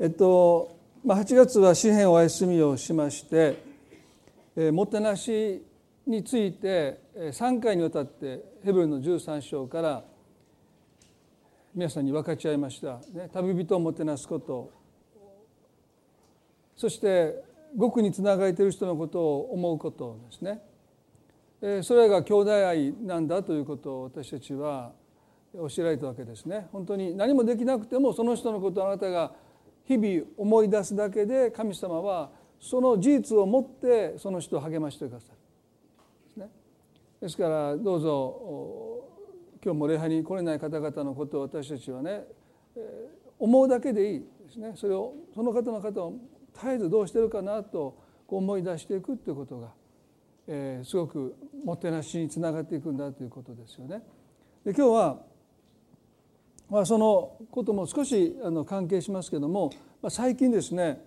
えっと、まあ、8月は詩篇お休みをしまして、えー、もてなしについて3回にわたってヘブルの13章から皆さんに分かち合いました、ね、旅人をもてなすこと。そして極につながれている人のことを思うことですね。えそれが兄弟愛なんだということを私たちは教えられたわけですね。本当に何もできなくてもその人のことをあなたが日々思い出すだけで神様はその事実をもってその人を励ましてくださる。ですね。ですからどうぞ今日も礼拝に来れない方々のことを私たちはね思うだけでいいですね。それをその方の方を絶えずどうしてるかなと思い出していくということが、えー、すごくもてなしにつながっていくんだということですよね。で今日はまあ、そのことも少しあの関係しますけども、まあ、最近ですね、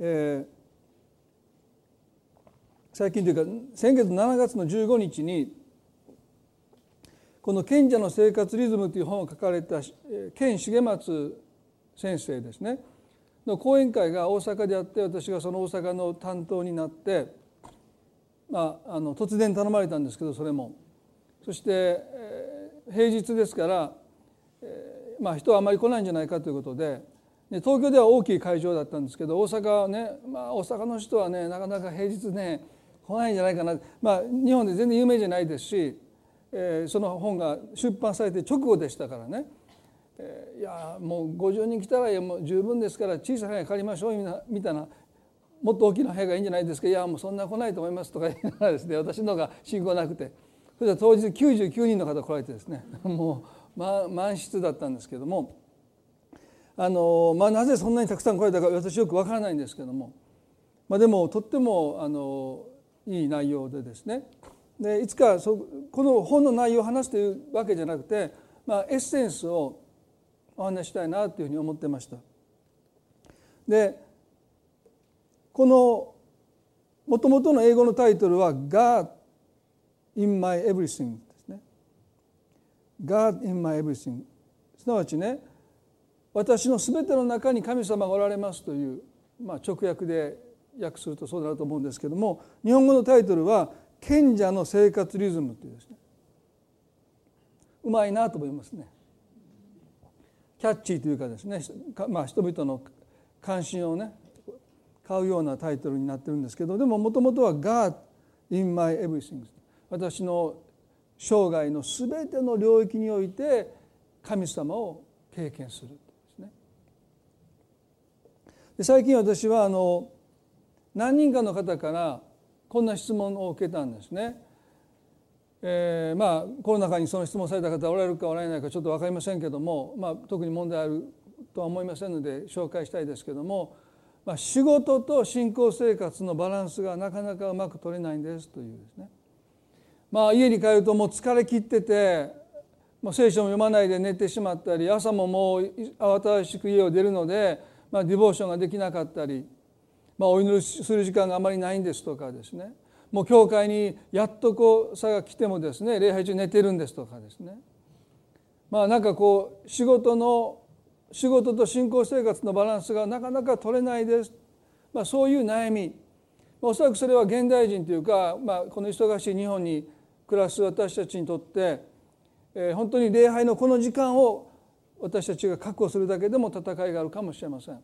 えー、最近というか先月7月の15日にこの「賢者の生活リズム」という本を書かれた健重松先生ですねの講演会が大阪であって私がその大阪の担当になって、まあ、あの突然頼まれたんですけどそれも。そして、え、平日ですから、まあ、人はあまり来ないんじゃないかということで東京では大きい会場だったんですけど大阪はね、まあ、大阪の人はねなかなか平日ね来ないんじゃないかな、まあ、日本で全然有名じゃないですし、えー、その本が出版されて直後でしたからね、えー、いやもう50人来たらもう十分ですから小さな部屋借りましょうみたいなもっと大きな部屋がいいんじゃないですか。いやもうそんな来ないと思いますとか言いながらですね私の方が信仰なくて。それで当日99人の方来られてですね もうま、満室だったんですけどもあの、まあ、なぜそんなにたくさん来られたか私よくわからないんですけども、まあ、でもとってもあのいい内容でですねでいつかそこの本の内容を話すというわけじゃなくて、まあ、エッセンスをお話したいなというふうに思ってました。でこのもともとの英語のタイトルは「God in my everything」God in my everything. すなわちね私の全ての中に神様がおられますという、まあ、直訳で訳するとそうだなと思うんですけども日本語のタイトルは「賢者の生活リズム」というですね。うまいなと思いますね。キャッチーというかですね、まあ、人々の関心をね買うようなタイトルになってるんですけどでももともとは「God in my everything」私の生涯の全ての領域において神様を経験するですね。で最近私はあの何人かの方からこんな質問を受けたんですね。えー、まあコロナ禍にその質問された方おられるかおられないかちょっと分かりませんけども、まあ、特に問題あるとは思いませんので紹介したいですけども、まあ、仕事と信仰生活のバランスがなかなかうまく取れないんですというですねまあ、家に帰るともう疲れ切ってて、まあ、聖書も読まないで寝てしまったり朝ももう慌ただしく家を出るので、まあ、ディボーションができなかったり、まあ、お祈りする時間があまりないんですとかですね。もう教会にやっとこう差が来てもですね礼拝中寝てるんですとかですね。まあなんかこう仕事の仕事と信仰生活のバランスがなかなか取れないです、まあ、そういう悩み。おそらくそれは現代人というか、まあ、この忙しい日本に暮らす私たちにとって、えー、本当に礼拝のこの時間を私たちが確保するだけでも戦いがあるかもしれません。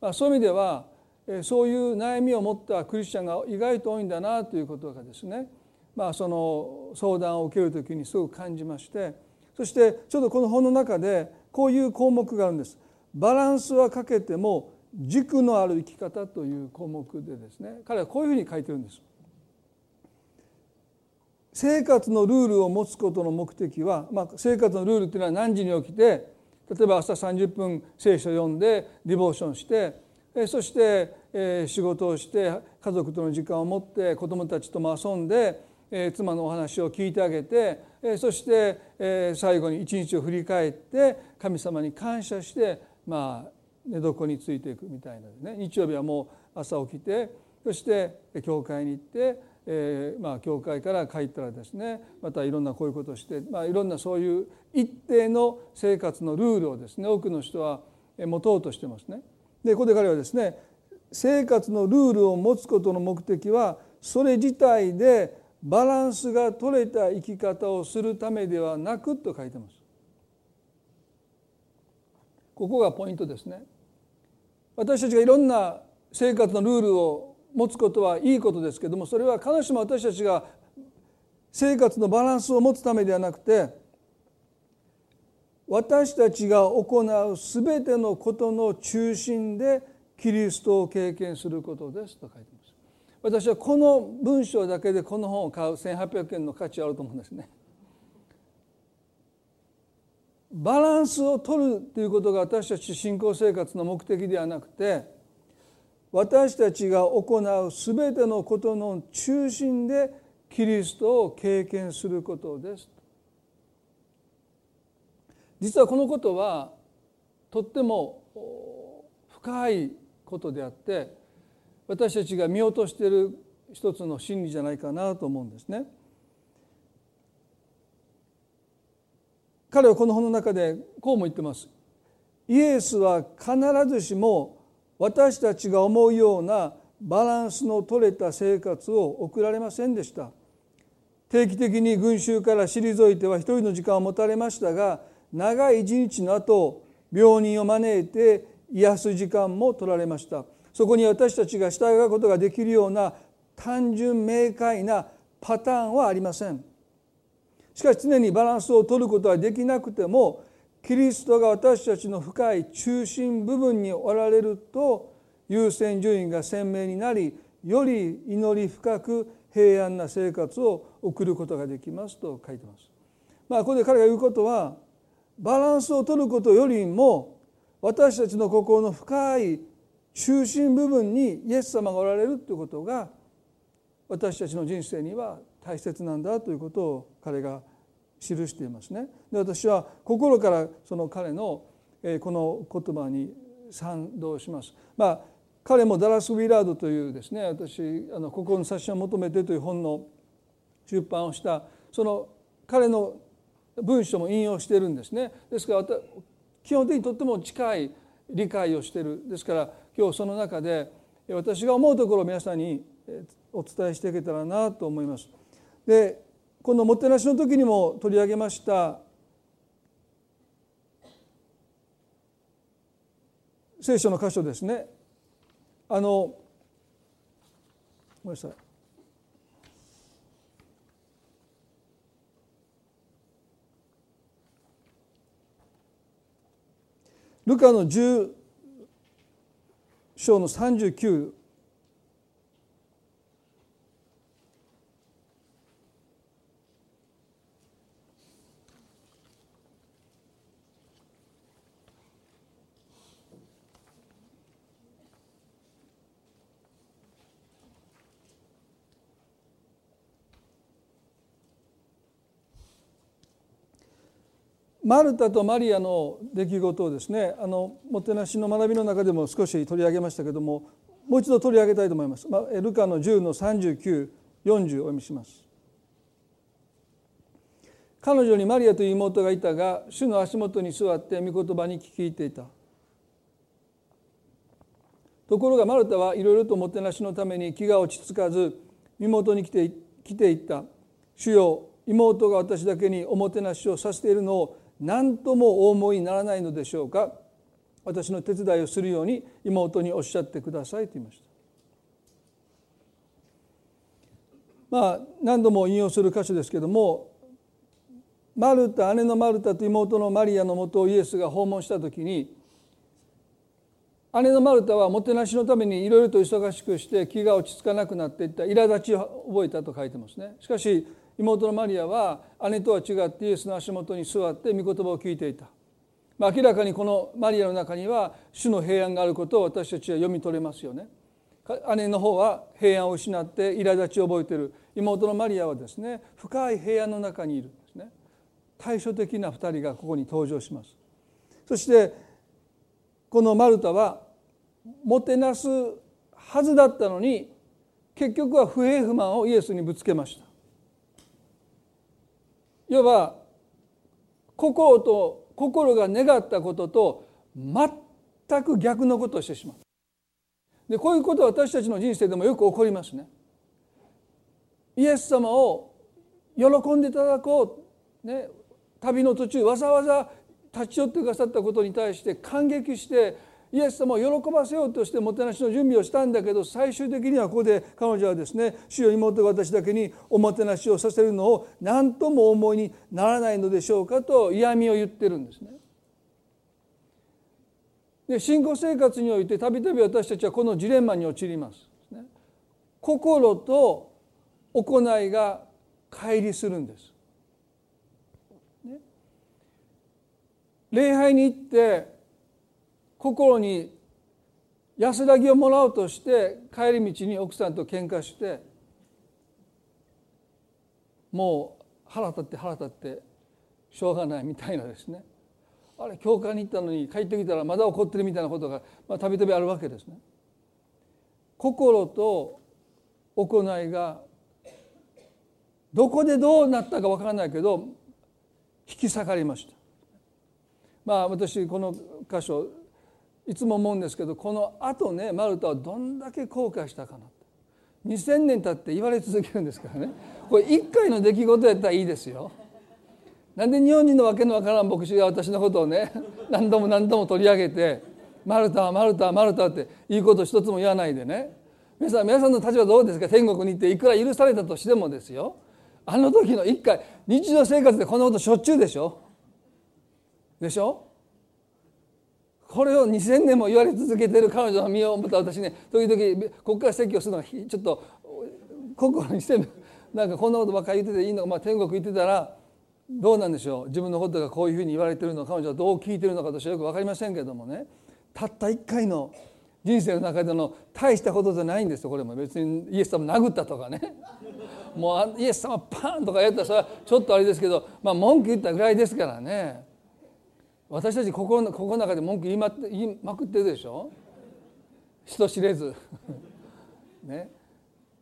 まあ、そういう意味では、えー、そういう悩みを持ったクリスチャンが意外と多いんだなということがですね、まあ、その相談を受ける時にすごく感じましてそしてちょうどこの本の中でこういう項目があるんです。バランスはかけても軸のある生き方という項目でですね彼はこういうふうに書いてるんです。生活のルールを持つことの目的は、まあ、生活のルールっていうのは何時に起きて例えば朝30分聖書を読んでディボーションしてそして、仕事をして家族との時間を持って子どもたちとも遊んで、妻のお話を聞いてあげて、そして、最後に一日を振り返って神様に感謝してまあ寝床についていくみたいなね。日曜日はもう朝起きてそして教会に行ってえー、まあ教会から帰ったらですねまたいろんなこういうことをして、まあ、いろんなそういう一定の生活のルールをですね多くの人は持とうとしてますね。でここで彼はですね生活のルールを持つことの目的はそれ自体でバランスが取れた生き方をするためではなくと書いてます。ここがポイントですね。私たちがいろんな生活のルールを持つことはいいことですけどもそれは必ずしも私たちが生活のバランスを持つためではなくて私たちが行う全てのことの中心でキリストを経験することですと書いてます。私はこの文章だけでこの本を買う1800円の価値あると思うんですね。バランスを取るということが私たち信仰生活の目的ではなくて私たちが行う全てのことの中心でキリストを経験することです実はこのことはとっても深いことであって私たちが見落としている一つの真理じゃないかなと思うんですね。彼はこの本の中でこうも言ってます。イエスは必ずしも私たちが思うようなバランスの取れた生活を送られませんでした。定期的に群衆から退いては一人の時間を持たれましたが長い一日の後病人を招いて癒す時間も取られましたそこに私たちが従うことができるような単純明快なパターンはありませんしかし常にバランスを取ることはできなくてもキリストが私たちの深い中心部分におられると優先順位が鮮明になりより祈り深く平安な生活を送ることができますと書いてます。まあ、ここで彼が言うことはバランスを取ることよりも私たちの心の深い中心部分にイエス様がおられるということが私たちの人生には大切なんだということを彼が記していますね。で私は心からその彼のこの言葉に賛同します。まあ彼もダラス・ウィラードというですね私あの心の冊子を求めてという本の出版をしたその彼の文章も引用してるんですねですから基本的にとっても近い理解をしてるですから今日その中で私が思うところを皆さんにお伝えしていけたらなと思います。でこのもてなしの時にも取り上げました聖書の箇所ですね。あのごめんなさい。ルカの10章の39マルタとマリアの出来事をですねあのもてなしの学びの中でも少し取り上げましたけどももう一度取り上げたいと思います。まあ、ルカの10の3940お読みします。彼女にマリアという妹がいたが主の足元に座って御言葉に聞いていた。ところがマルタはいろいろともてなしのために気が落ち着かず身元に来て来ていった「主よ妹が私だけにおもてなしをさせているのを何ともお思いにならないのでしょうか？私の手伝いをするように妹におっしゃってくださいと言いました。まあ何度も引用する箇所ですけどもマルタ姉のマルタと妹のマリアのもとをイエスが訪問した時に姉のマルタはもてなしのためにいろいろと忙しくして気が落ち着かなくなっていった苛立ちを覚えたと書いてますね。しかし妹のマリアは姉とは違ってイエスの足元に座って御言葉を聞いていた、まあ、明らかにこのマリアの中には主の平安があることを私たちは読み取れますよね。姉の方は平安を失って苛立ちを覚えている。妹のマリアはですね深い平安の中にいるんですね。対照的な2人がここに登場します。そしてこのマルタはもてなすはずだったのに結局は不平不満をイエスにぶつけました。いわば心と心が願ったことと全く逆のことをしてしまう。でこういうことは私たちの人生でもよく起こりますね。イエス様を喜んでいただこう、ね、旅の途中わざわざ立ち寄ってくださったことに対して感激してイエス様を喜ばせようとしてもてなしの準備をしたんだけど最終的にはここで彼女はですね主よ妹が私だけにおもてなしをさせるのを何とも思いにならないのでしょうかと嫌味を言ってるんですね。で信仰生活においてたびたび私たちはこのジレンマに陥ります。心と行いが乖離するんです。礼拝に行って心に安らぎをもらおうとして帰り道に奥さんと喧嘩してもう腹立って腹立ってしょうがないみたいなですねあれ教会に行ったのに帰ってきたらまだ怒ってるみたいなことがたびたびあるわけですね。心と行いがどこでどうなったかわからないけど引き裂かれました。まあ私この箇所いつも思うんですけどこのあとねマルタはどんだけ後悔したかな2,000年経って言われ続けるんですからね。これ1回の出来事やったらいいですよ。なんで日本人のわけのわからん牧師が私のことをね何度も何度も取り上げて「マルタはマルタはマルタ」っていいこと一つも言わないでね。皆さん皆さんの立場どうですか？天国に行っていくら許されたとしてもですよ。あの時の一回日常生活でこんなことしょっちゅうでしょ？でしょ？これを2,000年も言われ続けてる彼女の身を思った私ね時々ここから説教するのがちょっと心にしてなんかこんなことばっかり言ってていいのか、まあ、天国行ってたらどうなんでしょう。自分のことがこういうふうに言われてるの彼女はどう聞いてるのか私はよく分かりませんけどもね。たった一回の人生の中での大したことじゃないんですよ。これも別にイエス様殴ったとかね。もうイエス様パンとかやったらそれはちょっとあれですけど、まあ、文句言ったぐらいですからね。私たち心の心の中で文句言いま言いまくってるでしょ？人知れず。ね。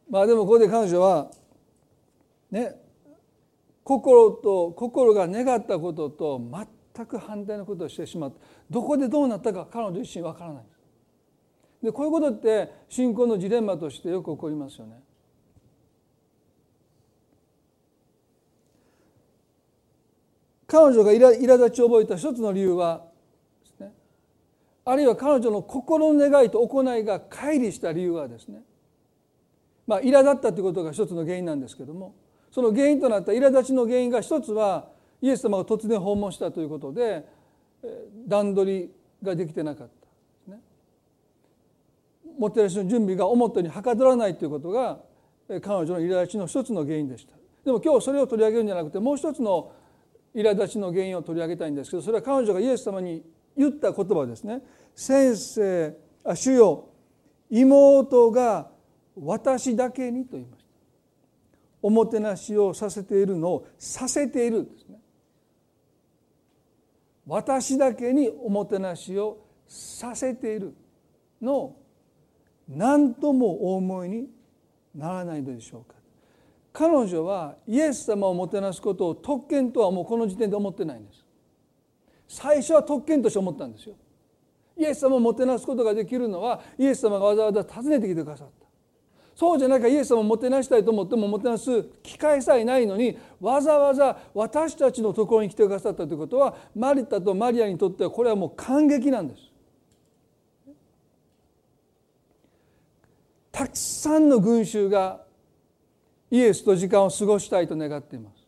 まあでもここで彼女はね。心と心が願ったことと全く反対のことをしてしまった。どこでどうなったか彼女自身わからない。でこういうことって信仰のジレンマとしてよく起こりますよね。彼女が苛立ちを覚えた一つの理由はですねあるいは彼女の心の願いと行いが乖離した理由はですねまあ苛立ったということが一つの原因なんですけどもその原因となった苛立ちの原因が一つはイエス様が突然訪問したということで段取りができてなかったですね。もてなしの準備が思ったようにはかどらないということが彼女の苛立ちの一つの原因でした。でも今日それを取り上げるんじゃなくてもう一つの苛立ちの原因を取り上げたいんですけどそれは彼女がイエス様に言った言葉ですね「先生あ主よ妹が私だけに」と言いました。おもてなしをさせているのをさせているんですね。私だけにおもてなしをさせているのを何ともお思いにならないのでしょうか。彼女はイエス様をもてなすことを特権とはもうこの時点で思ってないんです。最初は特権として思ったんですよ。イエス様をもてなすことができるのはイエス様がわざわざ訪ねてきてくださった。そうじゃなきゃイエス様をもてなしたいと思ってももてなす機会さえないのにわざわざ私たちのところに来てくださったということはマリタとマリアにとってはこれはもう感激なんです。たくさんの群衆がイエスと時間を過ごしたいと願っています。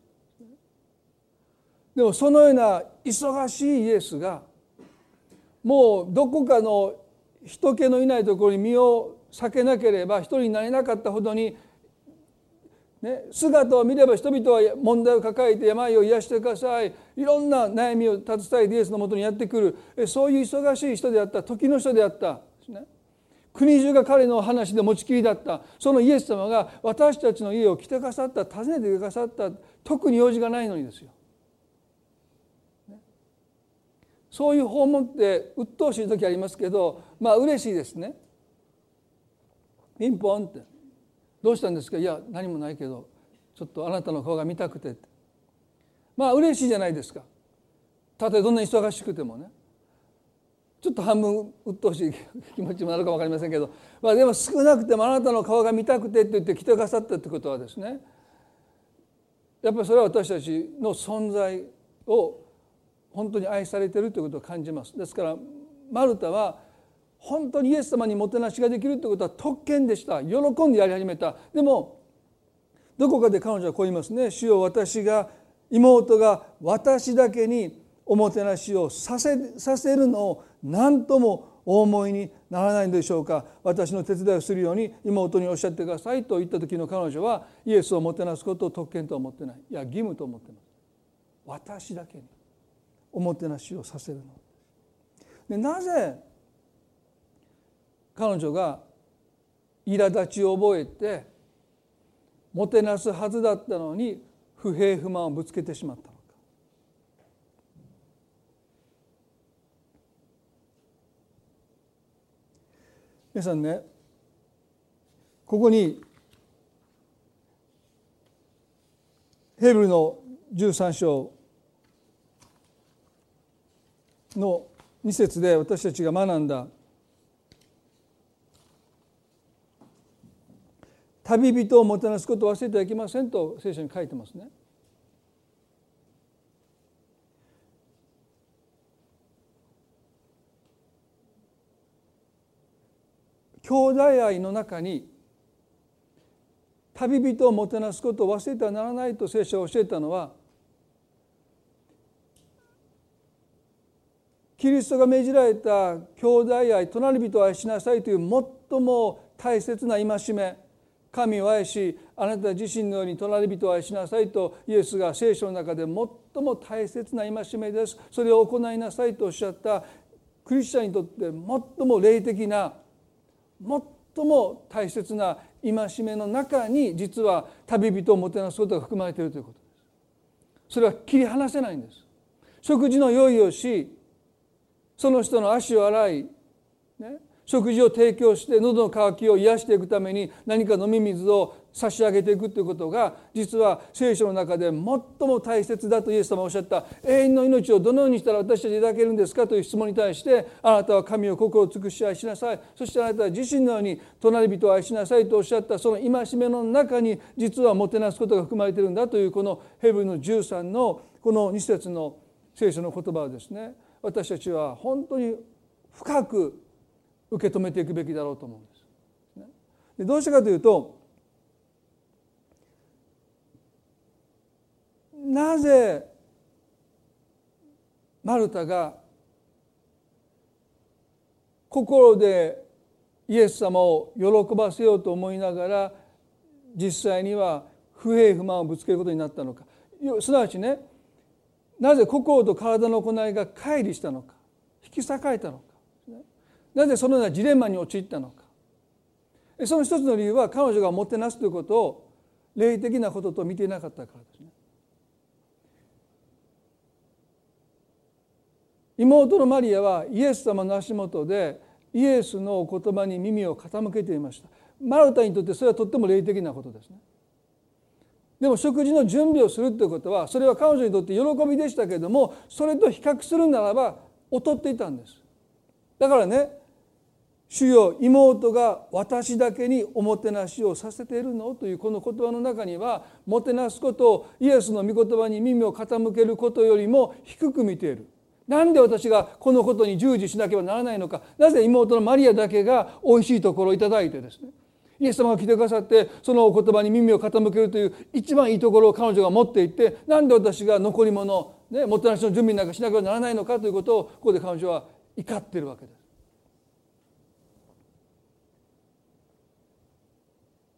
でもそのような忙しいイエスがもうどこかの人気のいないところに身を避けなければ一人になれなかったほどに、ね、姿を見れば人々は問題を抱えて病を癒してください。いろんな悩みを携えてイエスのもとにやってくる。そういう忙しい人であった時の人であった。国中が彼の話で持ちきりだったそのイエス様が私たちの家を来てくださった訪ねてくださった特に用事がないのにですよ。そういう訪問って鬱陶しい時ありますけどまあ嬉しいですね。ピンポンって「どうしたんですか?」「いや何もないけどちょっとあなたの顔が見たくて」ってまあ嬉しいじゃないですかたとえどんなに忙しくてもねちょっと半分鬱陶しい気持ちもあるか分かりませんけど、まあ、でも少なくてもあなたの顔が見たくてって言って来てくださったってことはですねやっぱりそれは私たちの存在を本当に愛されているということを感じます。ですからマルタは本当にイエス様にもてなしができるということは特権でした。喜んでやり始めた。でもどこかで彼女はこう言いますね。主よ私が妹が私だけにおもてなしをさせさせるのを何ともお思いにならないのでしょうか。私の手伝いをするように妹におっしゃってくださいと言った時の彼女はイエスをもてなすことを特権とは思ってない。いや義務と思ってます。私だけにおもてなしをさせるの。でなぜ彼女が苛立ちを覚えてもてなすはずだったのに不平不満をぶつけてしまったのか皆さんねここにヘブルの13章の2節で私たちが学んだ旅人をもてなすことを忘れてはいけませんと聖書に書いてますね。兄弟愛の中に旅人をもてなすことを忘れてはならないと聖書が教えたのはキリストが命じられた兄弟愛隣人を愛しなさいという最も大切な戒め神を愛しあなた自身のように隣人を愛しなさいとイエスが聖書の中で最も大切な戒めです。それを行いなさいとおっしゃったクリスチャンにとって最も霊的な最も大切な戒めの中に実は旅人をもてなすことが含まれているということです。それは切り離せないんです。食事の用意をしその人の足を洗い、ね、食事を提供して喉の渇きを癒していくために何か飲み水を差し上げていくということが実は聖書の中で最も大切だとイエス様おっしゃった。永遠の命をどのようにしたら私たちいただけるんですかという質問に対してあなたは神を心を尽くし愛しなさいそしてあなたは自身のように隣人を愛しなさいとおっしゃったその戒めの中に実はもてなすことが含まれているんだというこのヘブルの13のこの2節の聖書の言葉をですね私たちは本当に深く受け止めていくべきだろうと思うんです。でどうしてかというとなぜマルタが心でイエス様を喜ばせようと思いながら実際には不平不満をぶつけることになったのか。すなわちねなぜ心と体の行いが乖離したのか引き裂かれたのか。なぜそのようなジレンマに陥ったのか。その一つの理由は彼女がもてなすということを霊的なことと見ていなかったからですね。妹のマリアはイエス様の足元でイエスの言葉に耳を傾けていました。マルタにとってそれはとっても霊的なことですね。でも食事の準備をするということはそれは彼女にとって喜びでしたけれどもそれと比較するならば劣っていたんです。だからね主よ妹が私だけにおもてなしをさせているのというこの言葉の中にはもてなすことをイエスの御言葉に耳を傾けることよりも低く見ている。なんで私がこのことに従事しなければならないのか。なぜ妹のマリアだけがおいしいところをいただいてですね。イエス様が来てくださってそのお言葉に耳を傾けるという一番いいところを彼女が持っていってなんで私が残り物、ね、もてなしの準備なんかしなければならないのかということをここで彼女は怒っているわけです。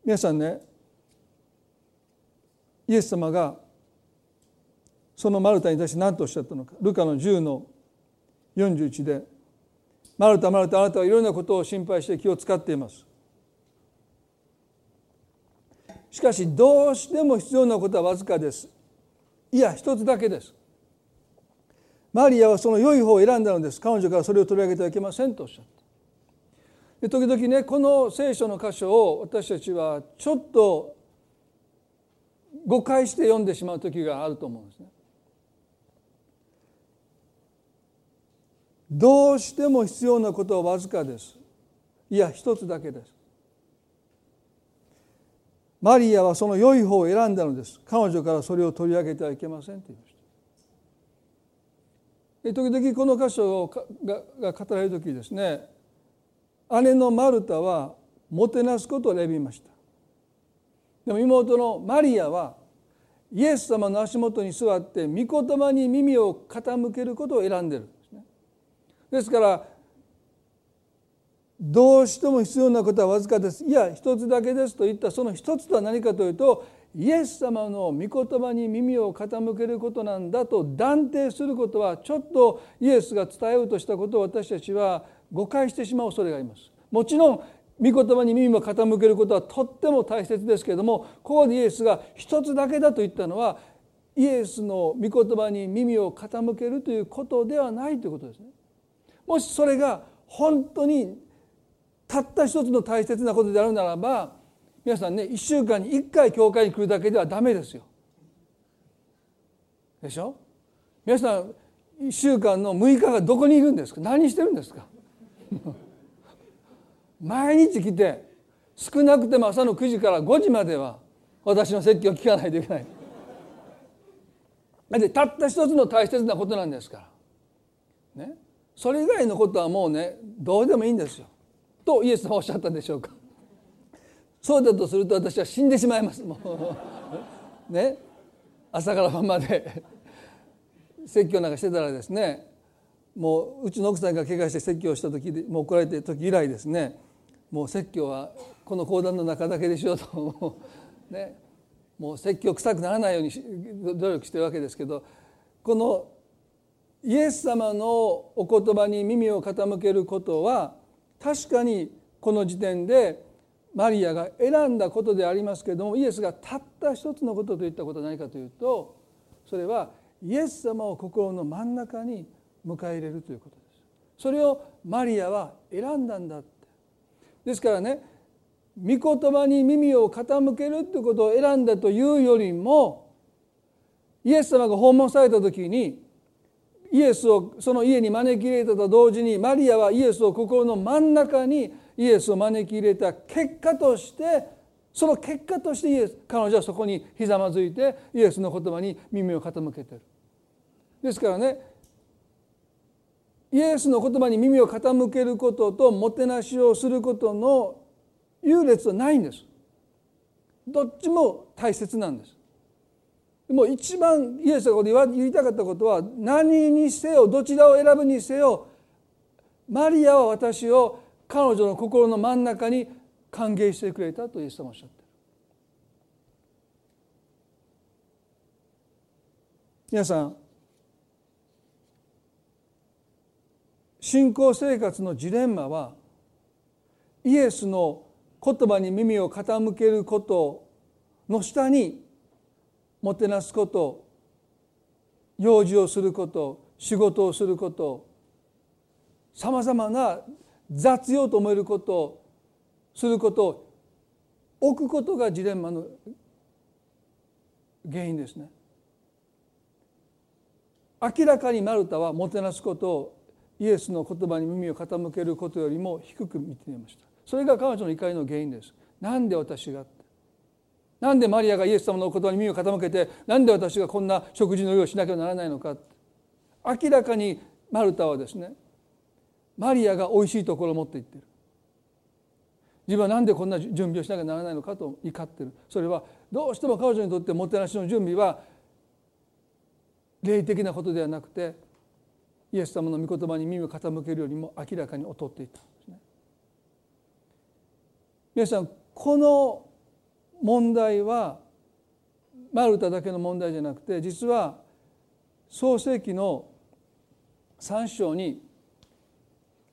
皆さんねイエス様がそのマルタに対して何とおっしゃったのか。ルカの10の41で「マルタマルタあなたはいろんなことを心配して気を使っています」しかしどうしても必要なことはわずかです。いや一つだけです。マリアはその良い方を選んだのです。彼女からそれを取り上げてはいけませんとおっしゃった。で時々ねこの聖書の箇所を私たちはちょっと誤解して読んでしまう時があると思うんですね。どうしても必要なことはわずかです。いや一つだけです。マリアはその良い方を選んだのです。彼女からそれを取り上げてはいけませんと言いました。時々この箇所が語られる時ですね。姉のマルタはもてなすことを選びました。でも妹のマリアはイエス様の足元に座って御言葉に耳を傾けることを選んでるんですね。ですからどうしても必要なことはわずかです。いや一つだけですと言ったその一つとは何かというとイエス様の御言葉に耳を傾けることなんだと断定することはちょっとイエスが伝えようとしたことを私たちは誤解してしまう恐れがあります。もちろん御言葉に耳を傾けることはとっても大切ですけれどもここでイエスが一つだけだと言ったのはイエスの御言葉に耳を傾けるということではないということですね。もしそれが本当にたった一つの大切なことであるならば皆さんね1週間に1回教会に来るだけではダメですよ。でしょ？皆さん1週間の6日がどこにいるんですか？何してるんですか？毎日来て少なくても朝の9時から5時までは私の説教を聞かないといけない。でたった一つの大切なことなんですから。ね、それ以外のことはもうねどうでもいいんですよ。とイエス様おっしゃったでしょうか そうだとすると私は死んでしまいますもうね朝から晩まで説教なんかしてたらですねもううちの奥さんが怪我して説教した時でもう怒られてる時以来ですねもう説教はこの講談の中だけでしようとねもう説教臭くならないように努力してるわけですけどこのイエス様のお言葉に耳を傾けることは確かにこの時点でマリアが選んだことでありますけれどもイエスがたった一つのことと言ったことは何かというとそれはイエス様を心の真ん中に迎え入れるということです。それをマリアは選んだんだって。ですからね御言葉に耳を傾けるということを選んだというよりもイエス様が訪問された時にイエスをその家に招き入れたと同時にマリアはイエスを心の真ん中にイエスを招き入れた結果としてその結果としてイエス彼女はそこにひざまずいてイエスの言葉に耳を傾けてる。ですからねイエスの言葉に耳を傾けることともてなしをすることの優劣はないんです。どっちも大切なんです。もう一番イエスが言いたかったことは何にせよどちらを選ぶにせよマリアは私を彼女の心の真ん中に歓迎してくれたとイエス様おっしゃってる皆さん信仰生活のジレンマはイエスの言葉に耳を傾けることの下にもてなすこと用事をすること仕事をすることさまざまな雑用と思えることをすることを置くことがジレンマの原因ですね。明らかにマルタはもてなすことをイエスの言葉に耳を傾けることよりも低く見ていました。それが彼女の怒りの原因です。なんで私がなんでマリアがイエス様の言葉に耳を傾けてなんで私がこんな食事の用意しなきゃならないのか明らかにマルタはですねマリアがおいしいところを持っていってる。自分は何でこんな準備をしなきゃならないのかと怒ってる。それはどうしても彼女にとってもてなしの準備は霊的なことではなくてイエス様の御言葉に耳を傾けるよりも明らかに劣っていたんですね。皆さんこの問題はマルタだけの問題じゃなくて実は創世紀の3章に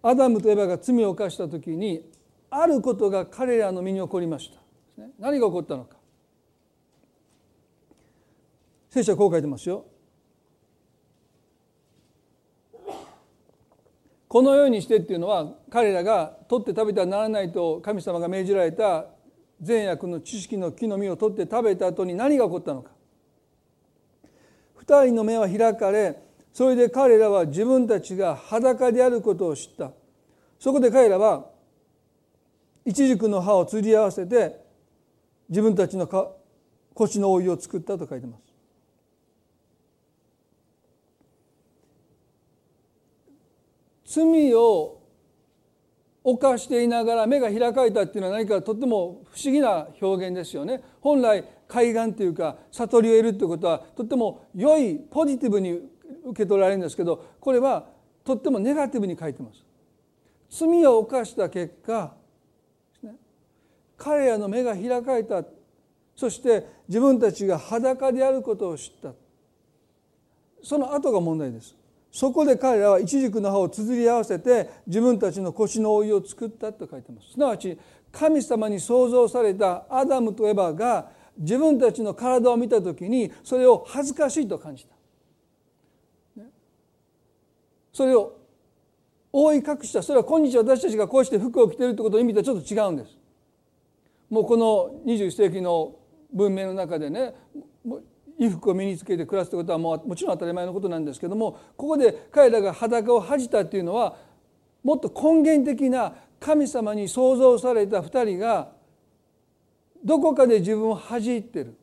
アダムとエバが罪を犯した時にあることが彼らの身に起こりました。何が起こったのか。聖書はこう書いてますよ。このようにしてっていうのは彼らが取って食べてはならないと神様が命じられた善悪の知識の木の実を取って食べた後に何が起こったのか二人の目は開かれそれで彼らは自分たちが裸であることを知ったそこで彼らは一軸の葉を釣り合わせて自分たちの腰の覆いを作ったと書いてます。罪を犯していながら目が開かれたっていうのは何かとっても不思議な表現ですよね。本来海岸というか悟りを得るということはとっても良いポジティブに受け取られるんですけどこれはとってもネガティブに書いてます。罪を犯した結果彼らの目が開かれたそして自分たちが裸であることを知ったその後が問題ですそこで彼らは一軸の葉を綴り合わせて自分たちの腰の覆いを作ったと書いてます。すなわち神様に創造されたアダムとエバが自分たちの体を見た時にそれを恥ずかしいと感じた。それを覆い隠した。それは今日私たちがこうして服を着ているということの意味とはちょっと違うんです。もうこの21世紀の文明の中でね衣服を身につけて暮らすということはもうもちろん当たり前のことなんですけどもここで彼らが裸を恥じたっていうのはもっと根源的な神様に創造された2人がどこかで自分を恥じってる。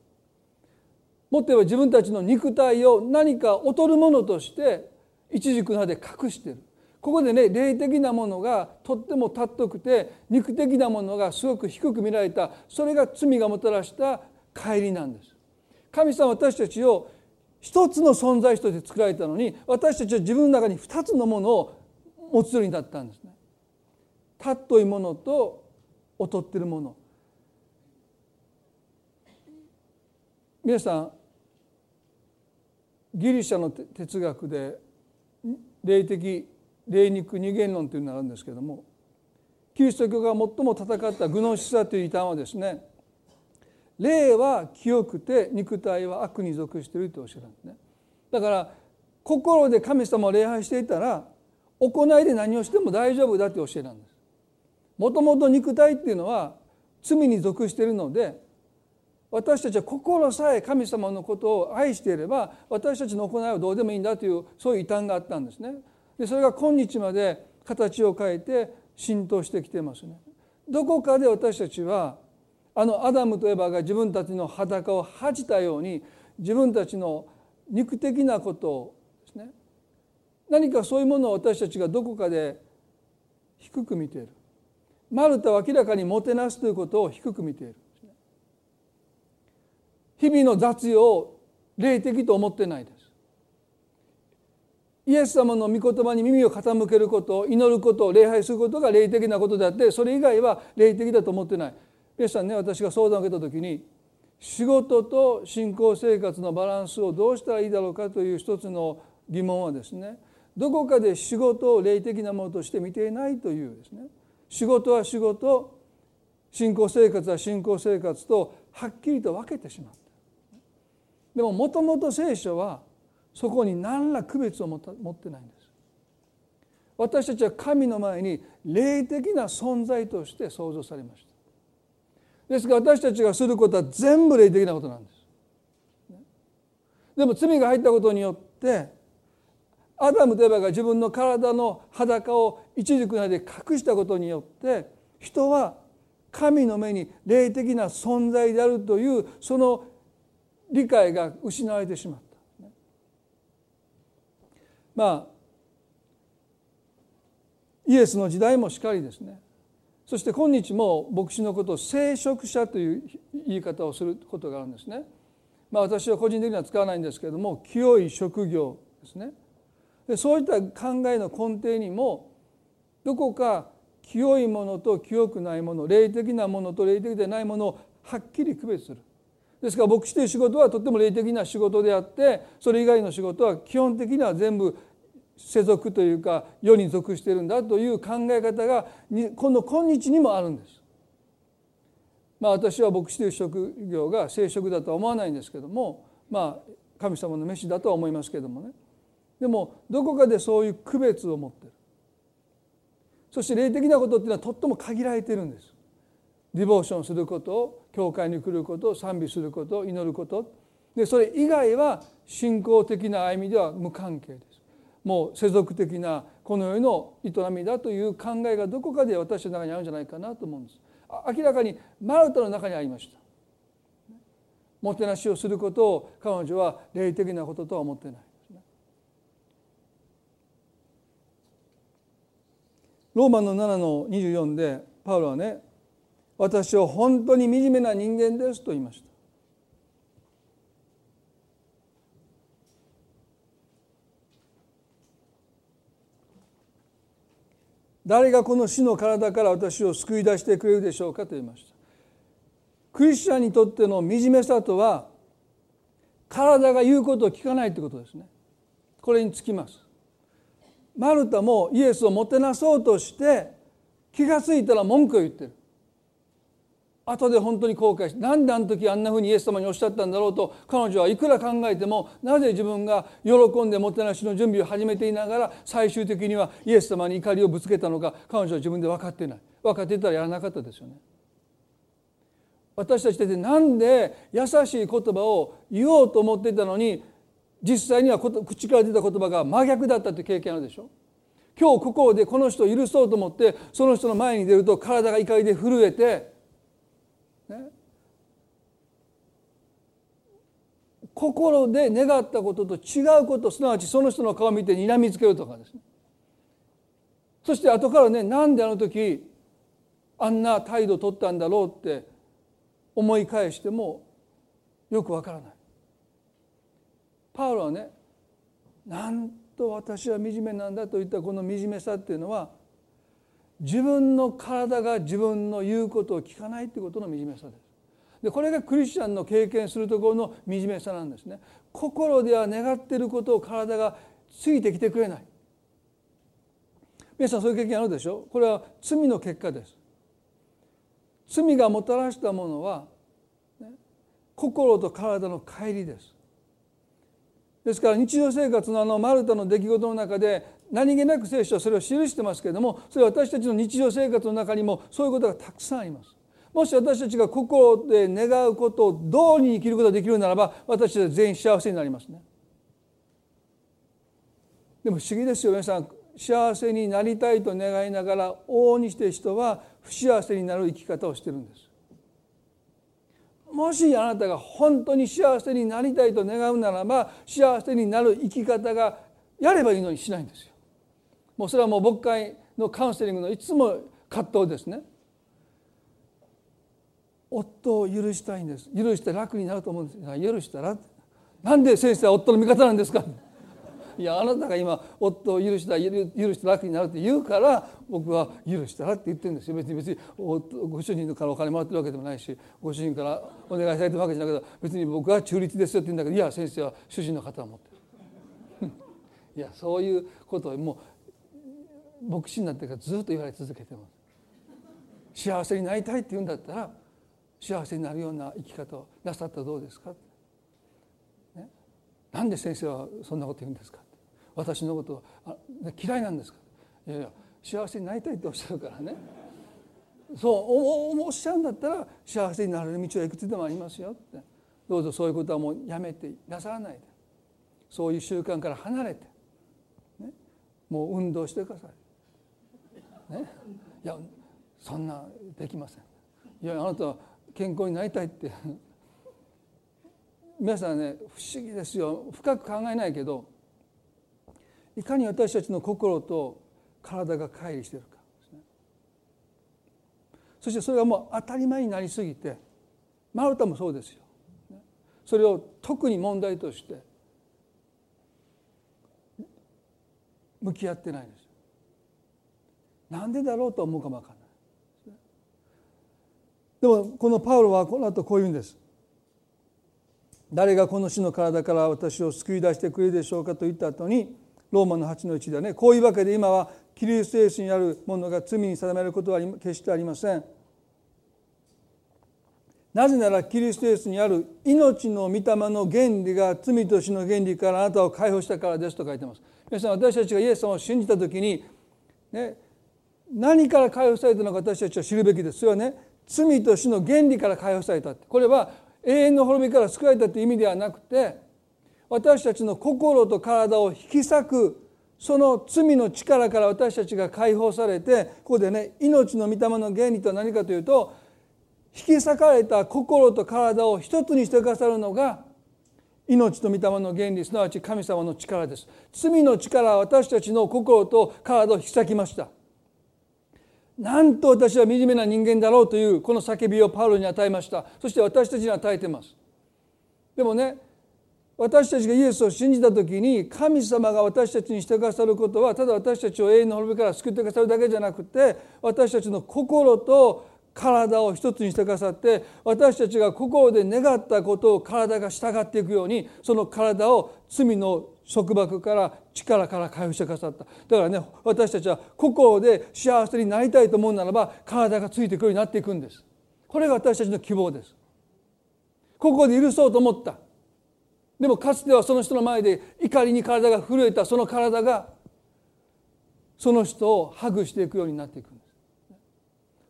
もっと言えば自分たちの肉体を何か劣るものとして一軸の葉で隠してる。ここでね霊的なものがとっても尊くて肉的なものがすごく低く見られたそれが罪がもたらした帰りなんです。神様は私たちを一つの存在として作られたのに私たちは自分の中に二つのものを持つようになったんですね。尊いものと劣ってるもの。皆さんギリシャの哲学で霊的霊肉二元論というのがあるんですけれどもキリスト教が最も戦ったグノシスだという異端はですね霊は清くて肉体は悪に属しているとおっしゃるんですね。だから心で神様を礼拝していたら行いで何をしても大丈夫だという教えなんです。もともと肉体っていうのは罪に属しているので私たちは心さえ神様のことを愛していれば私たちの行いはどうでもいいんだというそういう異端があったんですね。でそれが今日まで形を変えて浸透してきてますね。どこかで私たちはあのアダムとエバが自分たちの裸を恥じたように自分たちの肉的なことをですね何かそういうものを私たちがどこかで低く見ている。マルタは明らかにもてなすということを低く見ている。日々の雑用を霊的と思ってないです。イエス様の御言葉に耳を傾けること祈ること礼拝することが霊的なことであってそれ以外は霊的だと思ってない。皆さんね私が相談を受けた時に仕事と信仰生活のバランスをどうしたらいいだろうかという一つの疑問はですねどこかで仕事を霊的なものとして見ていないというですね仕事は仕事信仰生活は信仰生活とはっきりと分けてしまった。でももともと聖書はそこに何ら区別を持ってないんです。私たちは神の前に霊的な存在として創造されました。ですから私たちがすることは全部霊的なことなんです。でも罪が入ったことによってアダムとエバが自分の体の裸を一軸内で隠したことによって人は神の目に霊的な存在であるというその理解が失われてしまった。まあイエスの時代もしっかりですね。そして今日も牧師のことを聖職者という言い方をすることがあるんですね。まあ、私は個人的には使わないんですけれども清い職業ですね。でそういった考えの根底にもどこか清いものと清くないもの霊的なものと霊的でないものをはっきり区別する。ですから牧師という仕事はとっても霊的な仕事であってそれ以外の仕事は基本的には全部世俗というか世に属してるんだという考え方がこの今日にもあるんです。まあ私は牧師という職業が聖職だとは思わないんですけどもまあ神様の飯だとは思いますけどもね。でもどこかでそういう区別を持ってる。そして霊的なことっていうのはとっても限られてるんです。ディボーションすること教会に来ること賛美すること祈ること。でそれ以外は信仰的な歩みでは無関係です。もう世俗的なこの世の営みだという考えがどこかで私の中にあるんじゃないかなと思うんです。明らかにマルタの中にありました。もてなしをすることを彼女は霊的なこととは思ってない。ローマの7の24でパウロはね私は本当に惨めな人間ですと言いました。誰がこの死の体から私を救い出してくれるでしょうかと言いました。クリスチャンにとっての惨めさとは体が言うことを聞かないということですね。これにつきます。マルタもイエスをもてなそうとして気が付いたら文句を言ってる。後で本当に後悔してなんであの時あんなふうにイエス様におっしゃったんだろうと彼女はいくら考えてもなぜ自分が喜んでもてなしの準備を始めていながら最終的にはイエス様に怒りをぶつけたのか彼女は自分で分かっていない分かっていたらやらなかったですよね。私たちってなんで優しい言葉を言おうと思っていたのに実際には口から出た言葉が真逆だったって経験あるでしょ今日ここでこの人を許そうと思ってその人の前に出ると体が怒りで震えて、ね、心で願ったことと違うことすなわちその人の顔を見て睨みつけるとかですね。そして後からねなんであの時あんな態度を取ったんだろうって思い返してもよくわからない。パウロはねなんと私は惨めなんだといったこの惨めさっていうのは自分の体が自分の言うことを聞かないっていうことの惨めさです。でこれがクリスチャンの経験するところの惨めさなんですね。心では願っていることを体がついてきてくれない。皆さんそういう経験あるでしょ？これは罪の結果です。罪がもたらしたものは、ね、心と体の乖離ですですから日常生活のあのマルタの出来事の中で何気なく聖書はそれを記してますけれどもそれは私たちの日常生活の中にもそういうことがたくさんあります。もし私たちが心で願うことを通りに生きることができるならば私たちは全員幸せになりますね。でも不思議ですよ皆さん幸せになりたいと願いながら往々にして人は不幸せになる生き方をしてるんですもしあなたが本当に幸せになりたいと願うならば幸せになる生き方がやればいいのにしないんですよ。もうそれはもう牧会のカウンセリングのいつも葛藤ですね。夫を許したいんです。許して楽になると思うんです。が許したらなんで先生は夫の味方なんですかいやあなたが今夫を許した許して楽になるって言うから僕は許したらって言ってるんですよ。別に別にご主人からお金もらってるわけでもないしご主人からお願いされてるわけじゃなくて別に僕は中立ですよって言うんだけどいや先生は主人の方を持ってる。いやそういうことをもう牧師になってからずっと言われ続けてます。幸せになりたいって言うんだったら幸せになるような生き方をなさったらどうですか、ね、なんで先生はそんなこと言うんですか私のことは嫌いなんですか？いやいや幸せになりたいっておっしゃるからね。そうおっしゃるんだったら幸せになれる道はいくつでもありますよって。どうぞそういうことはもうやめてなさらないで。そういう習慣から離れて、ね、もう運動してください。ね、いやそんなできません。いやあなたは健康になりたいって。皆さんね不思議ですよ。深く考えないけどいかに私たちの心と体が乖離しているか。ですねそしてそれがもう当たり前になりすぎてマルタもそうですよ。それを特に問題として向き合ってないんです。なんでだろうと思うかも分かんない。でもこのパウロはこの後こう言うんです。誰がこの死の体から私を救い出してくれるでしょうかと言った後にローマの8の1ではねこういうわけで今はキリストイエスにあるものが罪に定めることは決してありません。なぜならキリストイエスにある命の御霊の原理が罪と死の原理からあなたを解放したからですと書いてます。皆さん私たちがイエス様を信じた時に、ね、何から解放されたのか私たちは知るべきです。それはね罪と死の原理から解放されたこれは永遠の滅びから救われたという意味ではなくて私たちの心と体を引き裂くその罪の力から私たちが解放されてここでね命の御霊の原理とは何かというと引き裂かれた心と体を一つにしてくださるのが命と御霊の原理すなわち神様の力です。罪の力は私たちの心と体を引き裂きました。なんと私は惨めな人間だろうというこの叫びをパウロに与えました。そして私たちに与えてます。でもね私たちがイエスを信じた時に神様が私たちにしてくださることはただ私たちを永遠の滅びから救ってくださるだけじゃなくて私たちの心と体を一つにしてくださって私たちが心で願ったことを体が従っていくようにその体を罪の束縛から力から解放してくださった。だからね私たちは心で幸せになりたいと思うならば体がついてくるようになっていくんです。これが私たちの希望です。ここで許そうと思った。でもかつてはその人の前で怒りに体が震えたその体がその人をハグしていくようになっていくんです。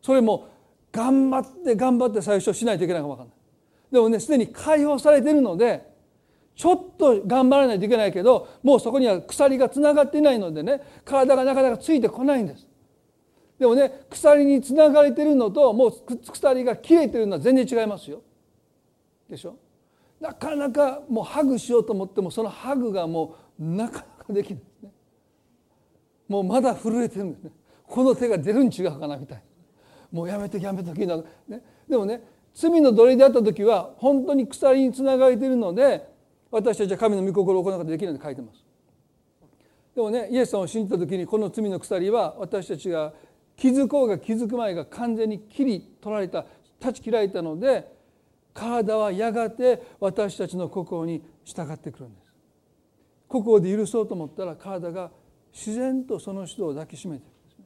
それも頑張って頑張って最初しないといけないかも分かんない。でもねすでに解放されてるのでちょっと頑張らないといけないけどもうそこには鎖がつながっていないのでね体がなかなかついてこないんです。でもね鎖につながれてるのともう鎖が切れてるのは全然違いますよ。でしょ？なかなかもうハグしようと思ってもそのハグがもうなかなかできない。ですねもうまだ震えてるんですね。この手が出るに違うかなみたい。なもうやめてやめときな、ね、でもね罪の奴隷であった時は本当に鎖につながれているので私たちは神の御心を行うことができるので書いてます。でもねイエスさんを信じた時にこの罪の鎖は私たちが気づこうが気づく前が完全に切り取られた断ち切られたので体はやがて私たちの心に従ってくるんです。心で許そうと思ったら体が自然とその人を抱きしめてるんですね。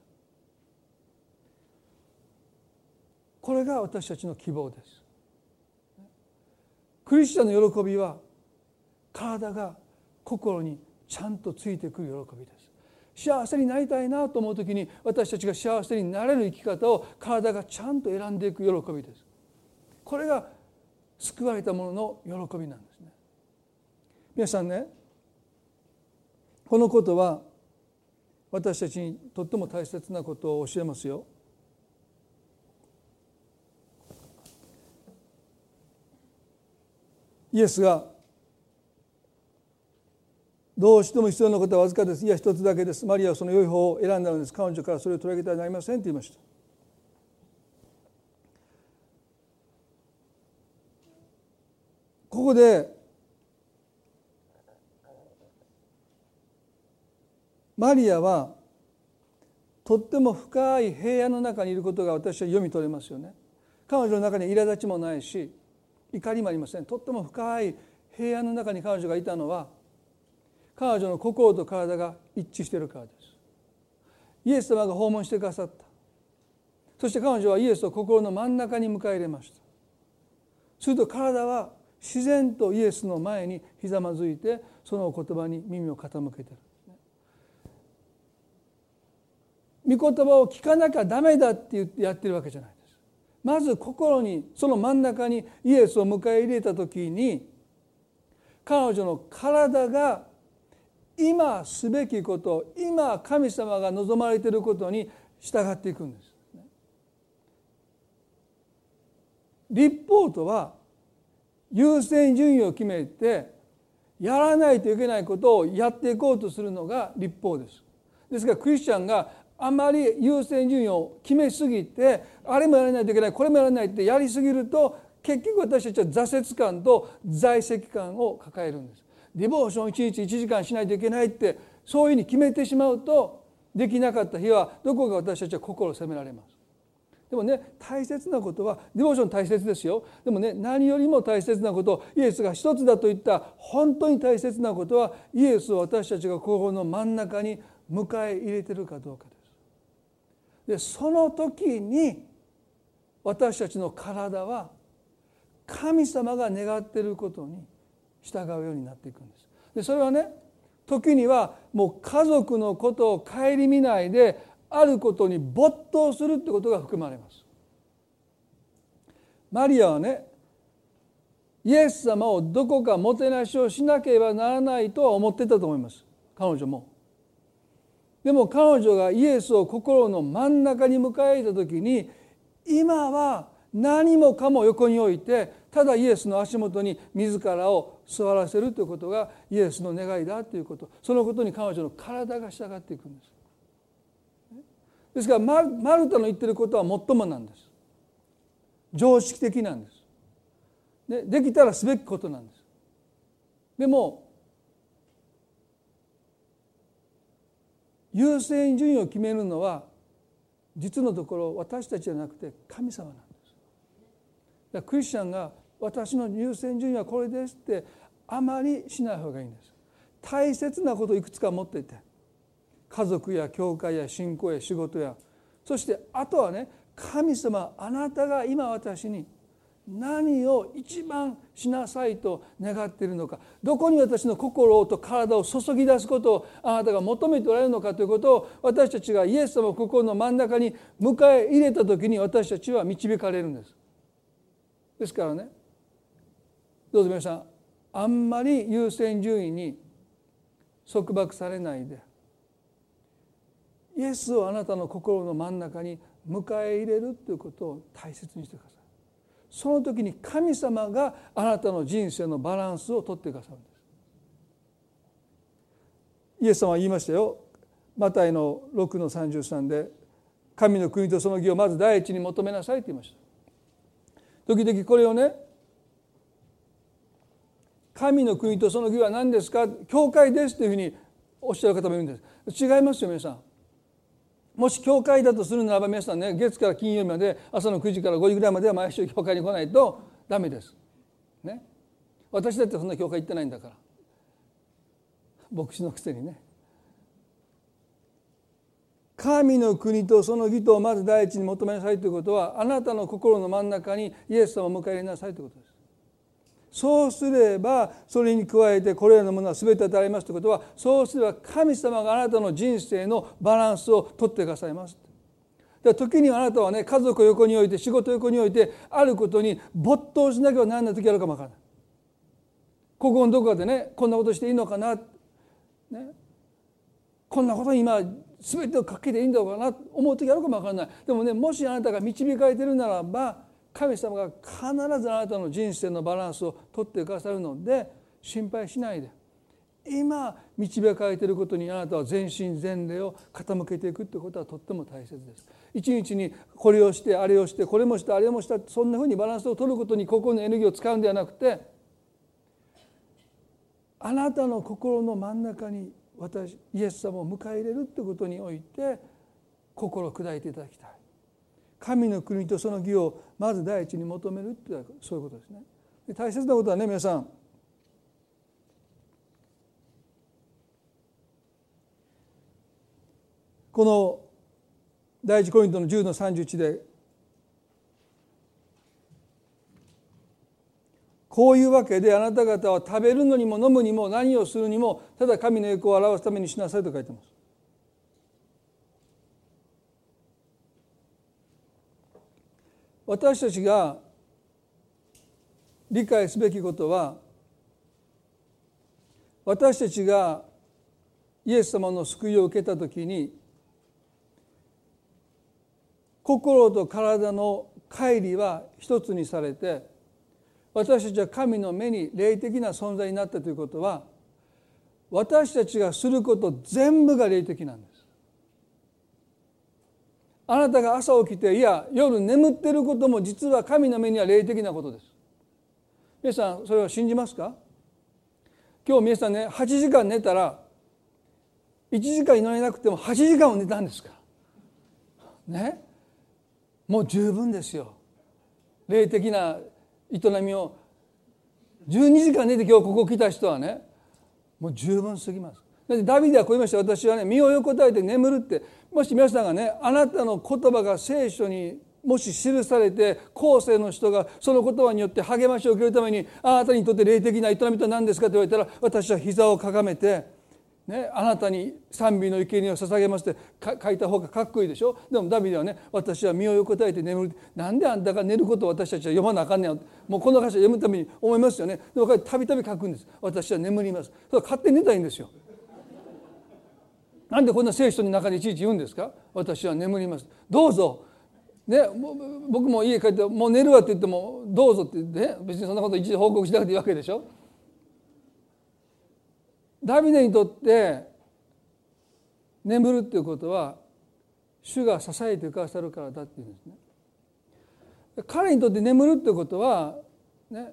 これが私たちの希望です。クリスチャンの喜びは体が心にちゃんとついてくる喜びです。幸せになりたいなと思う時に私たちが幸せになれる生き方を体がちゃんと選んでいく喜びです。これが救われたものの喜びなんですね皆さんねこのことは私たちにとっても大切なことを教えますよイエスがどうしても必要なことはわずかです。いや一つだけです。マリアはその良い方を選んだのです。彼女からそれを取り上げてはなりませんと言いました。ここでマリアはとっても深い平野の中にいることが私は読み取れますよね。彼女の中に苛立ちもないし怒りもありません。とっても深い平安の中に彼女がいたのは彼女の心と体が一致しているからです。イエス様が訪問してくださった。そして彼女はイエスを心の真ん中に迎え入れました。すると体は自然とイエスの前にひざまずいてその言葉に耳を傾けてる。御言葉を聞かなきゃダメだって言ってやってるわけじゃないです。まず心にその真ん中にイエスを迎え入れた時に彼女の体が今すべきこと今神様が望まれていることに従っていくんです。立法とは優先順位を決めてやらないといけないことをやっていこうとするのが立法です。ですからクリスチャンがあまり優先順位を決めすぎてあれもやらないといけないこれもやらないってやりすぎると結局私たちは挫折感と在籍感を抱えるんです。ディボーション1日1時間しないといけないってそういうふうに決めてしまうとできなかった日はどこか私たちは心を責められます。でもね大切なことはディボーション大切ですよでもね何よりも大切なことイエスが一つだと言った本当に大切なことはイエスを私たちが心の真ん中に迎え入れてるかどうかです。でその時に私たちの体は神様が願っていることに従うようになっていくんです。でそれはね時にはもう家族のことを顧みないであることに没頭するってことが含まれます。マリアはねイエス様をどこかもてなしをしなければならないとは思ってたと思います彼女も。でも彼女がイエスを心の真ん中に迎えた時に今は何もかも横に置いてただイエスの足元に自らを座らせるということがイエスの願いだということそのことに彼女の体が従っていくんです。ですからマルタの言ってることは最もなんです。常識的なんです。でできたらすべきことなんです。でも優先順位を決めるのは実のところ私たちじゃなくて神様なんです。クリスチャンが私の優先順位はこれですってあまりしない方がいいんです。大切なことをいくつか持っていて家族や教会や信仰や仕事やそしてあとはね神様あなたが今私に何を一番しなさいと願っているのかどこに私の心と体を注ぎ出すことをあなたが求めておられるのかということを私たちがイエス様を心の真ん中に迎え入れた時に私たちは導かれるんです。ですからねどうぞ皆さんあんまり優先順位に束縛されないでイエスをあなたの心の真ん中に迎え入れるということを大切にしてください。その時に神様があなたの人生のバランスをとってくださるんです。イエス様は言いましたよ。マタイの6の33で神の国とその義をまず第一に求めなさいって言いました。時々これをね神の国とその義は何ですか？教会ですというふうにおっしゃる方もいるんです。違いますよ皆さん。もし教会だとするならば皆さんね月から金曜日まで朝の9時から5時ぐらいまでは毎週教会に来ないとダメです。ね。私だってそんな教会行ってないんだから牧師のくせにね。神の国とその義とをまず第一に求めなさいということはあなたの心の真ん中にイエス様を迎え入れなさいということです。そうすればそれに加えてこれらのものは全て与えますということはそうすれば神様があなたの人生のバランスをとってくださいます。で時にはあなたはね家族を横に置いて仕事を横に置いてあることに没頭しなきゃならない時あるかもわからない。ここのどこかでねこんなことしていいのかな、ね、こんなことに今全てをかけていいんだろうかなと思う時あるかもわからないでもねもしあなたが導かれてるならば神様が必ずあなたの人生のバランスをとってくださるので心配しないで今導かれていることにあなたは全身全霊を傾けていくということはとっても大切です。一日にこれをしてあれをしてこれもしてあれもしたそんなふうにバランスを取ることに心のエネルギーを使うんではなくてあなたの心の真ん中に私イエス様を迎え入れるということにおいて心を砕いていただきたい。神の国とその義をまず第一に求めるってそういうことですね。大切なことはね皆さんこの第一コリントの10の31でこういうわけであなた方は食べるのにも飲むにも何をするにもただ神の栄光を表すためにしなさいと書いてます。私たちが理解すべきことは私たちがイエス様の救いを受けた時に心と体の乖離は一つにされて私たちは神の目に霊的な存在になったということは私たちがすること全部が霊的なんです。あなたが朝起きていや夜眠ってることも実は神の目には霊的なことです。皆さんそれは信じますか？今日皆さんね8時間寝たら1時間祈れなくても8時間を寝たんですか？らね？もう十分ですよ。霊的な営みを。12時間寝て今日ここ来た人はねもう十分すぎます。だってダビデはこう言いました。私はね身を横たえて眠るって。もし皆さんがねあなたの言葉が聖書にもし記されて後世の人がその言葉によって励ましを受けるためにあなたにとって霊的な営みとは何ですかと言われたら私は膝をかがめて、ね、あなたに賛美の生贄を捧げますって書いた方がかっこいいでしょ？でもダビデはね私は身を横たえて眠る。なんであんたが寝ることを私たちは読まなあかんねん。もうこの歌詞を読むために思いますよね。でもたびたび書くんです。私は眠ります。それ勝手に寝たいんですよ。なんでこんな聖書の中でいちいち言うんですか？私は眠ります。どうぞ。ね、僕も家帰ってもう寝るわって言ってもどうぞって言って、ね、別にそんなこと一時報告しなくていいわけでしょ？ダビデにとって眠るっていうことは主が支えてくださるからだっていうんですね。彼にとって眠るっていうことはね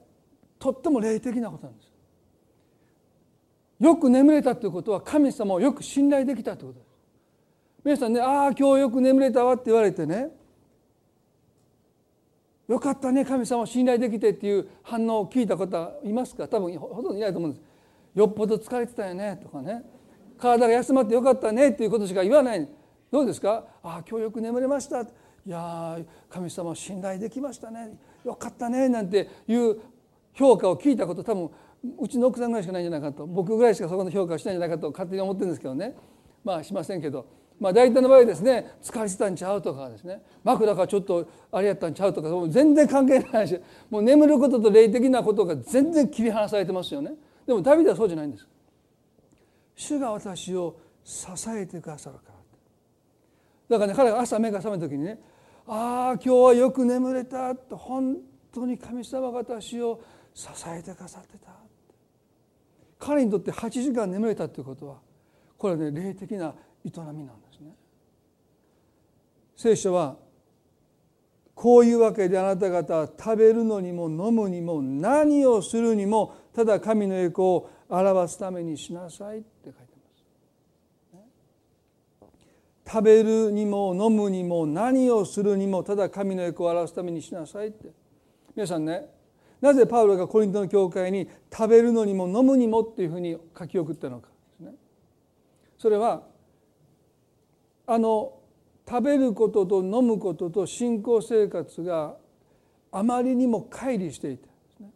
とっても霊的なことなんです。よく眠れたということは神様をよく信頼できたということです皆さんねああ今日よく眠れたわって言われてね。よかったね神様を信頼できてっていう反応を聞いた方いますか？多分ほとんどいないと思うんです。よっぽど疲れてたよねとかね。体が休まってよかったねっていうことしか言わない。どうですか？ああ今日よく眠れました。いや神様を信頼できましたね。よかったねなんていう評価を聞いたこと多分うちの奥さんぐらいしかないんじゃないかと僕ぐらいしかそこの評価をしないんじゃないかと勝手に思ってるんですけどね。まあしませんけど、まあ、大体の場合ですね疲れてたんちゃうとかですね。枕がちょっとあれやったんちゃうとか全然関係ないしもう眠ることと霊的なことが全然切り離されてますよね。でもダビデはそうじゃないんです。主が私を支えてくださるからだからね彼が朝目が覚めた時にねああ今日はよく眠れたと本当に神様が私を支えてくださってた。彼にとって8時間眠れたということはこれはね霊的な営みなんですね。聖書はこういうわけであなた方は食べるのにも飲むにも何をするにもただ神の栄光を表すためにしなさいって書いてます。食べるにも飲むにも何をするにもただ神の栄光を表すためにしなさいって皆さんねなぜパウロがコリントの教会に食べるのにも飲むにもっていうふうに書き送ったのかですね。それはあの食べることと飲むことと信仰生活があまりにも乖離していてですね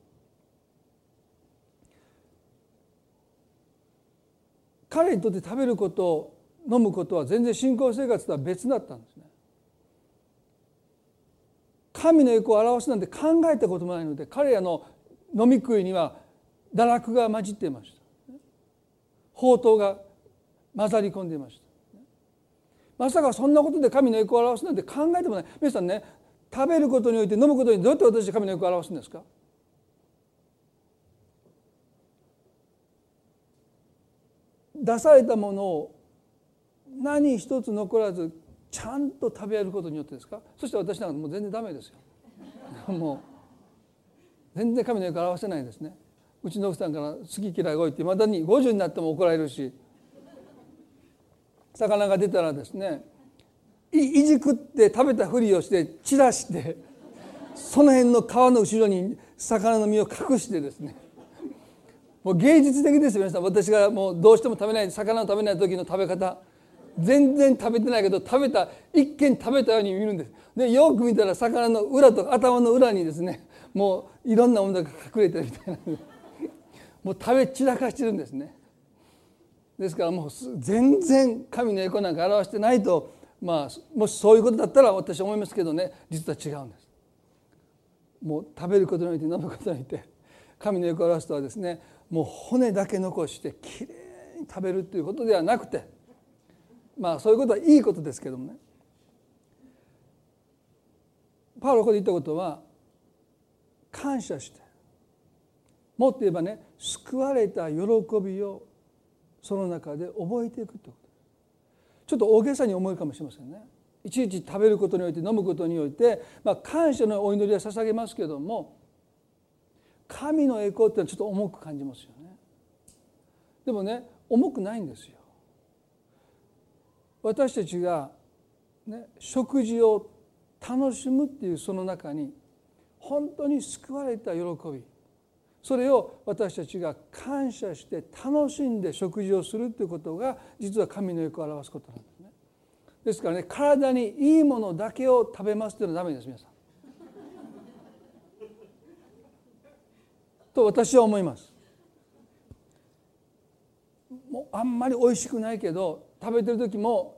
彼にとって食べること飲むことは全然信仰生活とは別だったんです。神の栄光を表すなんて考えたこともないので彼らの飲み食いには堕落が混じっていました。宝刀が混ざり込んでいました。まさかそんなことで神の栄光を表すなんて考えてもない。皆さんね食べることにおいて飲むことにどうやって私神の栄光を表すんですか？出されたものを何一つ残らずちゃんと食べることによってですか？そして私なんかもう全然ダメですよ。もう全然神の役表せないですね。うちの奥さんから「好き嫌いが多い」っていまだに50になっても怒られるし魚が出たらですねいじくって食べたふりをして散らしてその辺の皮の後ろに魚の身を隠してですね。もう芸術的ですよ皆さん。私がもうどうしても食べない魚を食べない時の食べ方。全然食べてないけど食べた一見食べたように見るんです。でよく見たら魚の裏と頭の裏にですねもういろんなものが隠れてるみたいなもう食べ散らかしてるんですね。ですからもう全然神の栄光なんか表してないとまあもしそういうことだったら私は思いますけどね。実は違うんです。もう食べることにおいて飲むことにおいて神の栄光を表すとはですねもう骨だけ残してきれいに食べるということではなくてまあそういうことはいいことですけどもね。パウロここで言ったことは感謝してもっと言えばね救われた喜びをその中で覚えていくということ。ちょっと大げさに思うかもしれませんね。いちいち食べることにおいて飲むことにおいて、まあ、感謝のお祈りは捧げますけども神の栄光ってのはちょっと重く感じますよね。でもね重くないんですよ。私たちが、ね、食事を楽しむっていうその中に本当に救われた喜びそれを私たちが感謝して楽しんで食事をするということが実は神の栄光を表すことなんですね。ですからね体にいいものだけを食べますというのはダメです皆さん。と私は思います。もうあんまり美味しくないけど食べてる時も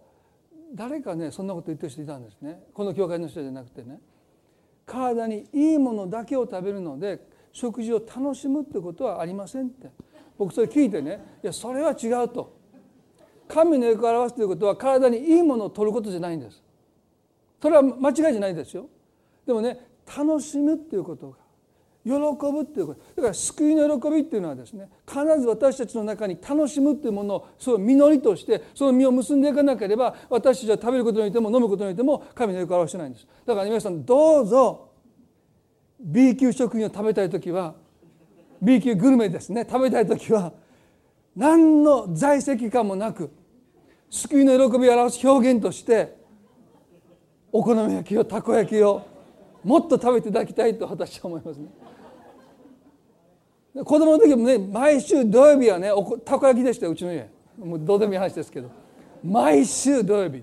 誰かねそんなこと言ってる人いたんですね。この教会の人じゃなくてね。体にいいものだけを食べるので食事を楽しむってことはありませんって。僕それ聞いてねいやそれは違うと。神の栄光を表すということは体にいいものを取ることじゃないんです。それは間違いじゃないですよ。でもね楽しむっていうことが喜ぶっていうこと。だから救いの喜びっていうのはですね必ず私たちの中に楽しむっていうものをその実りとしてその実を結んでいかなければ私たちは食べることにおいても飲むことにおいても神の栄光を表してないんです。だから皆さんどうぞ B 級食品を食べたい時は B 級グルメですね。食べたい時は何の在籍感もなく救いの喜びを表す表現としてお好み焼きをたこ焼きをもっと食べていただきたいと私は思いますね。子供の時もね毎週土曜日はねたこ焼きでしたようちの家。もうどうでもいい話ですけど。毎週土曜日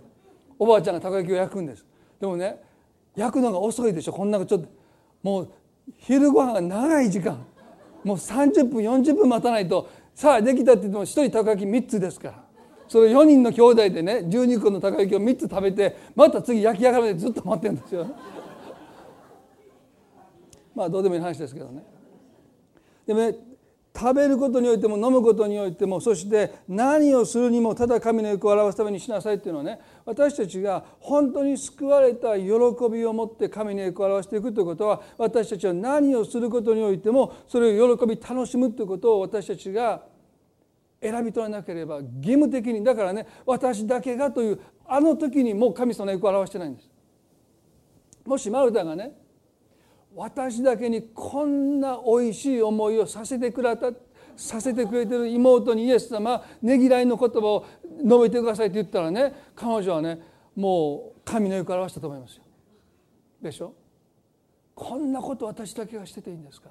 おばあちゃんがたこ焼きを焼くんです。でもね焼くのが遅いでしょ。こんなちょっともう昼ご飯が長い時間。もう30分40分待たないとさあできたって言っても1人たこ焼き3つですから。それ4人の兄弟でね12個のたこ焼きを3つ食べてまた次焼き上がるまでずっと待ってるんですよ。まあどうでもいい話ですけどね。でもね食べることにおいても飲むことにおいてもそして何をするにもただ神の欲を表すためにしなさいっていうのはね私たちが本当に救われた喜びを持って神の欲を表していくということは私たちは何をすることにおいてもそれを喜び楽しむということを私たちが選び取らなければ義務的にだからね私だけがというあの時にもう神様の欲を表してないんです。もしマルタがね私だけにこんなおいしい思いをさせてくれたさせてくれてる妹にイエス様ねぎらいの言葉を述べてくださいって言ったらね彼女はねもう神の欲を表したと思いますよ。でしょ？こんなこと私だけがしてていいんですか？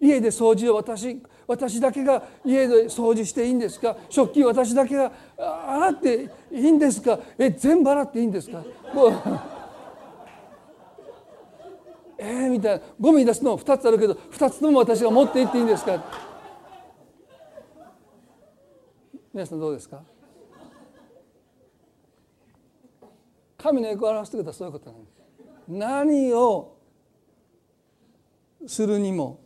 家で掃除を私私だけが家で掃除していいんですか？食器私だけが洗っていいんですか？え全部洗っていいんですか？もうえー、みたいなゴミ出すの2つあるけど2つとも私が持っていっていいんですか？皆さんどうですか？神の栄光を表すということはそういうことなんです何をするにも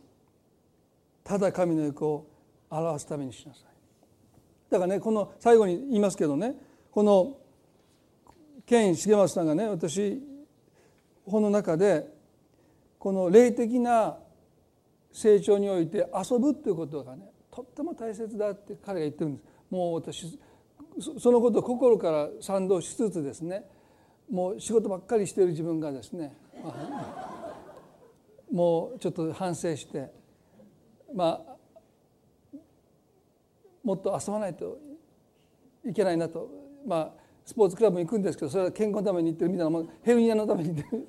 ただ神の栄光を表すためにしなさい。だからねこの最後に言いますけどねこのケイン重松さんがね私本の中でこの霊的な成長において遊ぶということがねとっても大切だって彼が言ってるんです。もう私そのことを心から賛同しつつですねもう仕事ばっかりしている自分がですね もうちょっと反省してまあもっと遊ばないといけないなと。まあスポーツクラブに行くんですけどそれは健康のために行ってるみたいなもヘルニアのために行ってる。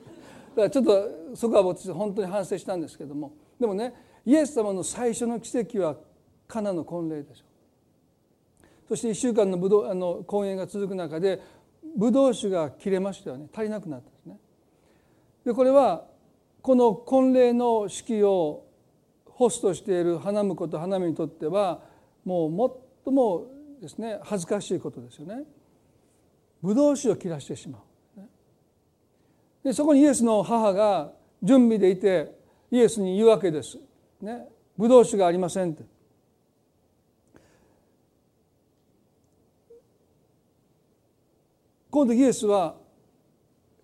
からちょっとそこは私本当に反省したんですけどもでもねイエス様の最初の奇跡はカナの婚礼でしょそして1週間のぶどうあの婚宴が続く中でブドウ酒が切れましたよね足りなくなったんですね。でこれはこの婚礼の式をホストしている花婿と花見にとってはもう最もですね恥ずかしいことですよね。ブドウ酒を切らしてしまう。でそこにイエスの母が準備でいてイエスに言うわけです。ね、ブドウ酒がありませんって。この時イエスは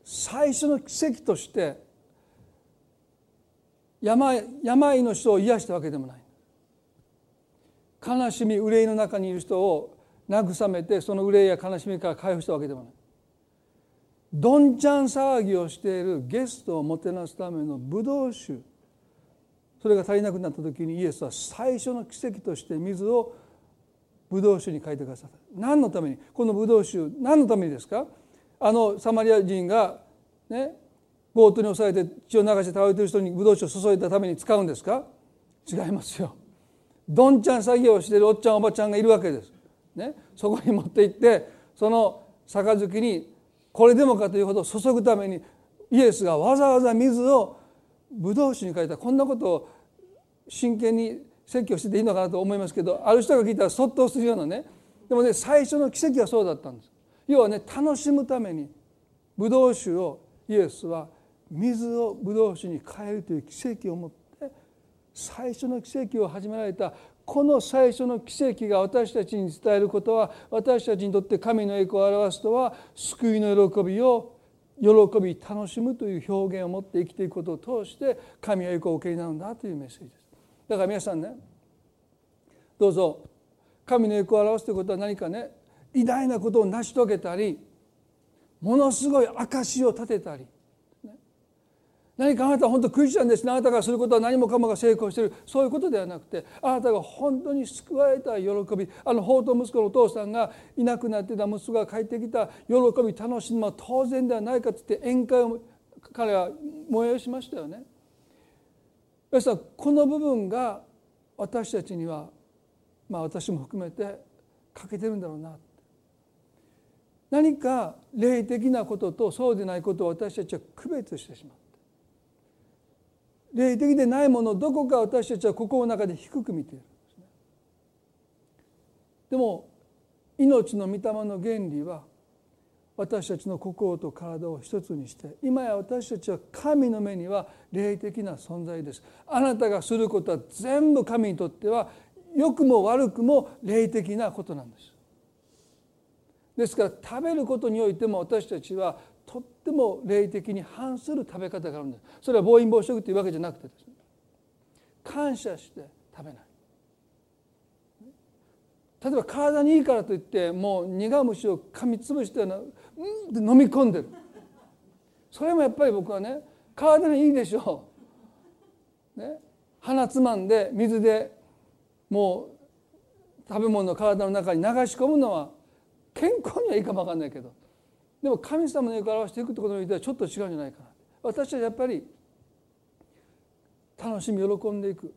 最初の奇跡として病病の人を癒したわけでもない悲しみ憂いの中にいる人を慰めてその憂いや悲しみから解放したわけでもないどんちゃん騒ぎをしているゲストをもてなすためのブドウ酒。それが足りなくなった時にイエスは最初の奇跡として水をブドウ酒に書いてくださった。何のために？このブドウ酒何のためにですか？あのサマリア人がね強盗に押されて血を流して倒れてる人にブドウ酒を注いだために使うんですか？違いますよ。どんちゃん作業をしているおっちゃんおばちゃんがいるわけです。ね、そこに持って行ってその杯にこれでもかというほど注ぐためにイエスがわざわざ水をブドウ酒に変えたこんなことを真剣に説教してていいのかなと思いますけどある人が聞いたらそっとするようなねでもね最初の奇跡はそうだったんです。要はね楽しむためにブドウ酒をイエスは水をブドウ酒に変えるという奇跡を持って最初の奇跡を始められたこの最初の奇跡が私たちに伝えることは私たちにとって神の栄光を表すとは救いの喜びを喜び楽しむという表現を持って生きていくことを通して神は栄光を受けになるんだというメッセージです。だから皆さんねどうぞ神の栄光を表すということは何かね偉大なことを成し遂げたりものすごい証を立てたり何かあなたは本当クリスチャンですね。あなたがすることは何もかもが成功している。そういうことではなくてあなたが本当に救われた喜び。あの法と息子のお父さんがいなくなってた息子が帰ってきた喜び。楽しみは当然ではないかと言って宴会を彼は催しましたよね。皆さんこの部分が私たちにはまあ私も含めて欠けてるんだろうな何か霊的なこととそうでないことを私たちは区別してしまう。霊的でないものどこか私たちは心の中で低く見ているんですね。でも命の御霊の原理は私たちの心と体を一つにして今や私たちは神の目には霊的な存在ですあなたがすることは全部神にとっては良くも悪くも霊的なことなんですですから食べることにおいても私たちはとっても霊的に反する食べ方があるんですそれは暴飲暴食というわけじゃなくてですね感謝して食べない。例えば体にいいからといってもう苦虫を噛みつぶしてうんって飲み込んでる。それもやっぱり僕はね体にいいでしょう、ね、鼻つまんで水でもう食べ物を体の中に流し込むのは健康にはいいかも分かんないけど。でも神様の栄光を表していくってことにおいてはちょっと違うんじゃないかな。私はやっぱり楽しみ喜んでいく。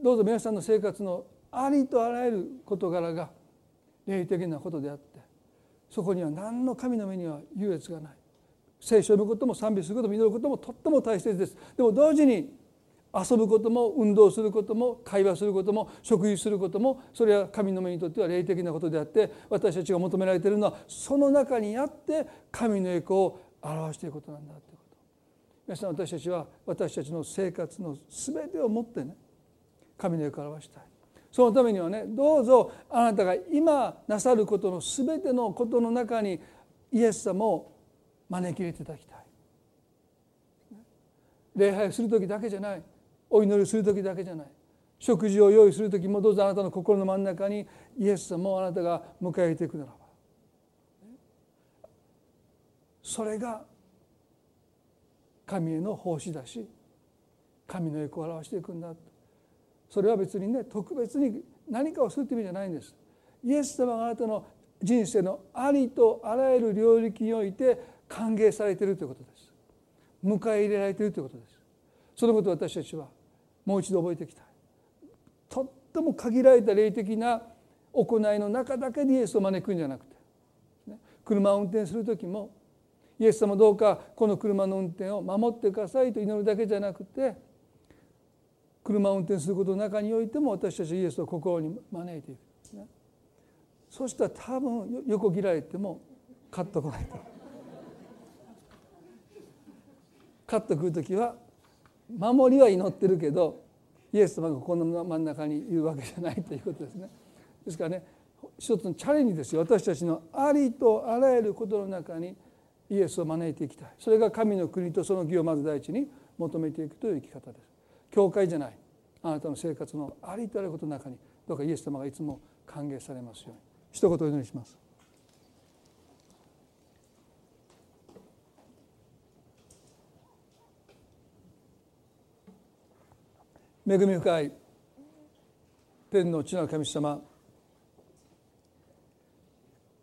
どうぞ皆さんの生活のありとあらゆる事柄が霊的なことであってそこには何の神の目には優越がない。聖書を読むことも賛美することも祈ることもとっても大切です。でも同時に遊ぶことも運動することも会話することも食事することもそれは神の目にとっては霊的なことであって私たちが求められているのはその中にあって神の栄光を表していることなんだということ。皆さん私たちは私たちの生活の全てをもってね神の栄光を表したい。そのためにはねどうぞあなたが今なさることの全てのことの中にイエス様を招き入れていただきたい。礼拝する時だけじゃない。お祈りする時だけじゃない。食事を用意する時もどうぞあなたの心の真ん中にイエス様をあなたが迎え入れていくならば。それが神への奉仕だし神の栄光を表していくんだそれは別にね特別に何かをするという意味じゃないんです。イエス様があなたの人生のありとあらゆる領域において歓迎されているということです。迎え入れられているということです。そのことを私たちはもう一度覚えていきた。いとっても限られた霊的な行いの中だけでイエスを招くんじゃなくて、車を運転する時もイエス様どうかこの車の運転を守ってくださいと祈るだけじゃなくて車を運転することの中においても私たちイエスを心に招いていく、ね、そしたら多分横切られてもカッと来ないと。カッとくる時は守りは祈ってるけどイエス様がこの真ん中にいるわけじゃないということですね。ですからね一つのチャレンジですよ私たちのありとあらゆることの中にイエスを招いていきたいそれが神の国とその義をまず第一に求めていくという生き方です。教会じゃないあなたの生活のありとあらゆることの中にどうかイエス様がいつも歓迎されますように一言お祈りします。恵み深い天の地の神様。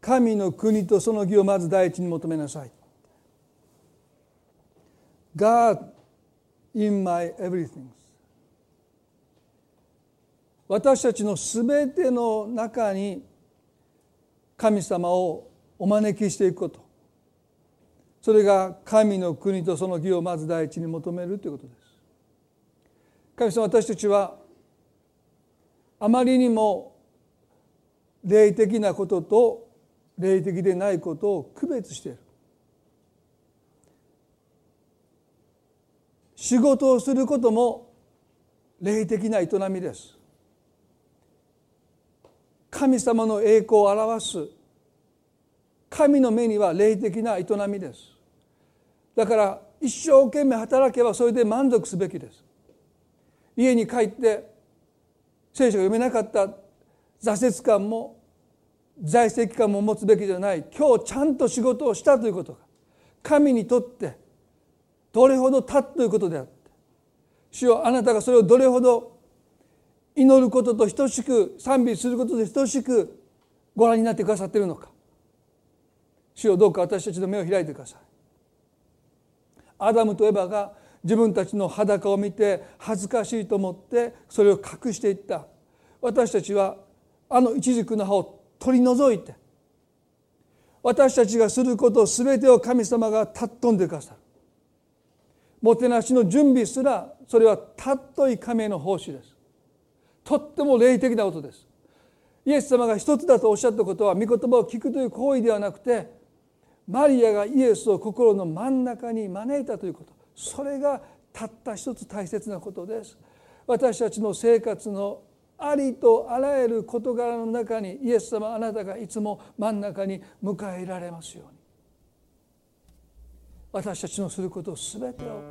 神の国とその義をまず第一に求めなさい。God in my everything 私たちのすべての中に神様をお招きしていくこと。それが神の国とその義をまず第一に求めるということです。神様私たちはあまりにも霊的なことと霊的でないことを区別している。仕事をすることも霊的な営みです。神様の栄光を表す。神の目には霊的な営みです。だから一生懸命働けばそれで満足すべきです。家に帰って聖書が読めなかった。挫折感も在籍感も持つべきじゃない。今日ちゃんと仕事をしたということが神にとってどれほどたということであって主よあなたがそれをどれほど祈ることと等しく賛美することと等しくご覧になってくださっているのか。主よどうか私たちの目を開いてください。アダムとエバが自分たちの裸を見て恥ずかしいと思ってそれを隠していった。私たちはあの一軸の葉を取り除いて私たちがすること全てを神様が尊んでくださる。もてなしの準備すらそれは尊い神への奉仕です。とっても霊的なことです。イエス様が一つだとおっしゃったことは御言葉を聞くという行為ではなくてマリアがイエスを心の真ん中に招いたということ。それがたった一つ大切なことです。私たちの生活のありとあらゆる事柄の中にイエス様あなたがいつも真ん中に迎えられますように。私たちのすること全てを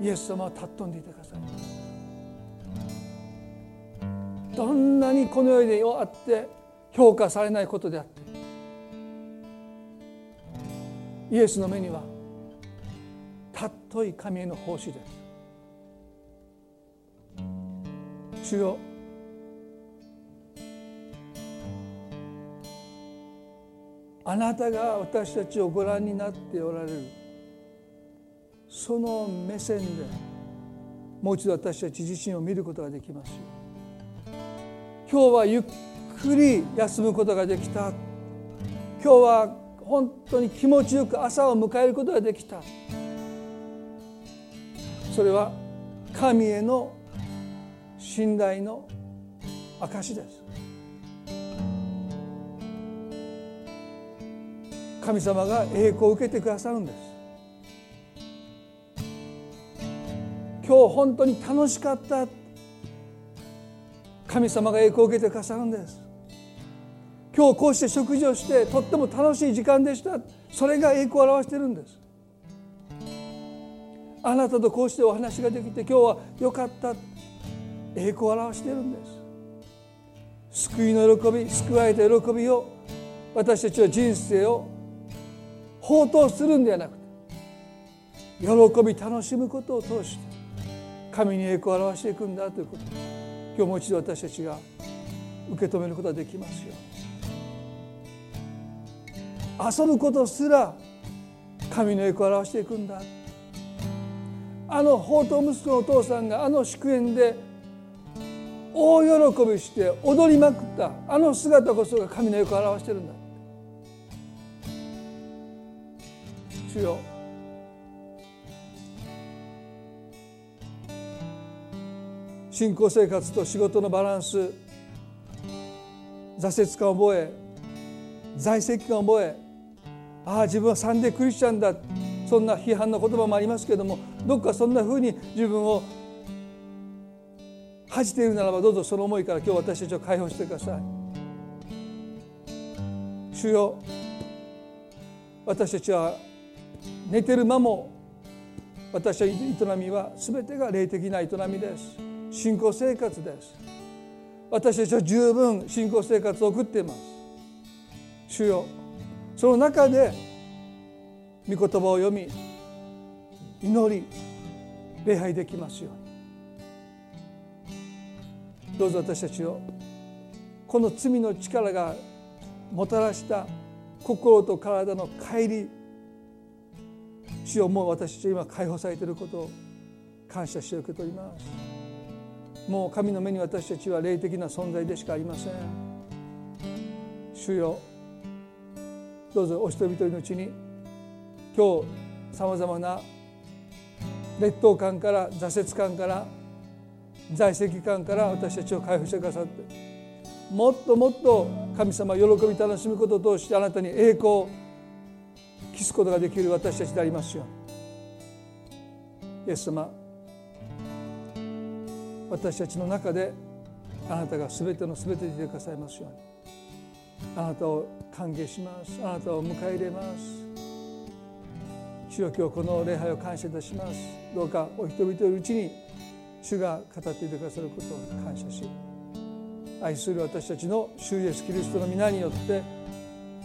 イエス様は尊んでいてください。どんなにこの世であって評価されないことであってイエスの目には尊い神への奉仕です。主よあなたが私たちをご覧になっておられるその目線でもう一度私たち自身を見ることができます今日はゆっくり休むことができた。今日は本当に気持ちよく朝を迎えることができた。それは神への信頼の証です。神様が栄光を受けてくださるんです。今日本当に楽しかった。神様が栄光を受けてくださるんです。今日こうして食事をしてとっても楽しい時間でした。それが栄光を表しているんです。あなたとこうしてお話ができて今日は良かった。栄光を表しているんです。救いの喜び救われた喜びを私たちは人生を放蕩するんではなくて喜び楽しむことを通して神に栄光を表していくんだということ。今日もう一度私たちが受け止めることができますよ。遊ぶことすら神の栄光を表していくんだ。あの宝刀息子のお父さんがあの祝宴で大喜びして踊りまくった。あの姿こそが神の栄光を表してるんだ。主よ。信仰生活と仕事のバランス挫折感を覚え在籍感を覚えああ自分はサンデークリスチャンだ。そんな批判の言葉もありますけれどもどっかそんなふうに自分を恥じているならばどうぞその思いから今日私たちを解放してください。主よ私たちは寝てる間も私は営みは全てが霊的な営みです。信仰生活です。私たちは十分信仰生活を送っています。主よその中で御言葉を読み祈り礼拝できますように。どうぞ私たちをこの罪の力がもたらした心と体の帰り主をもう私たちは今解放されていることを感謝して受け取ります。もう神の目に私たちは霊的な存在でしかありません。主よどうぞお一人一人のうちに今日さまざまな劣等感から挫折感から在籍感から私たちを解放してくださってもっともっと神様喜び楽しむことを通してあなたに栄光を期すことができる私たちでありますよイエス様私たちの中であなたが全ての全てでいてくださいますように。あなたを歓迎します。あなたを迎え入れます。主よ今日この礼拝を感謝いたします。どうかお人々のうちに主が語っていてくださることを感謝し愛する私たちの主イエスキリストの皆によって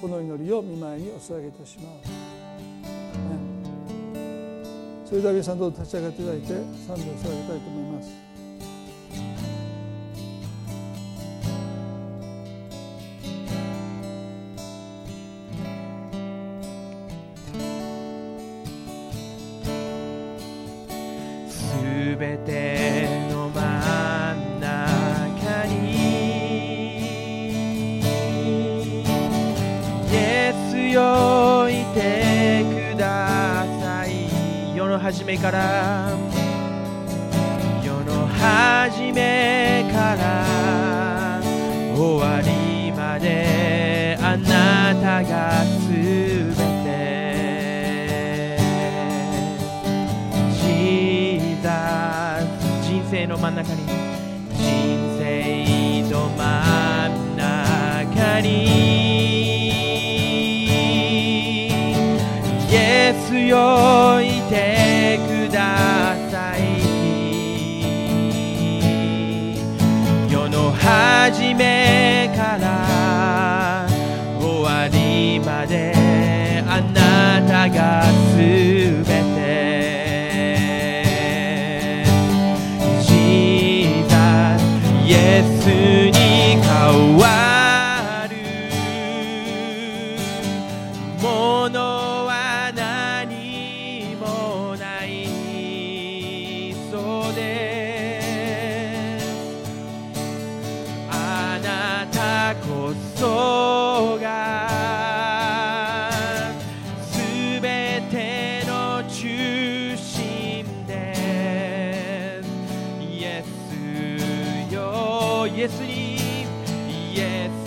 この祈りを見舞いにお捧げいたします、ね、それでは皆さんどうぞ立ち上がっていただいて賛美を捧げたいと思います。Yes, Eve. Yes.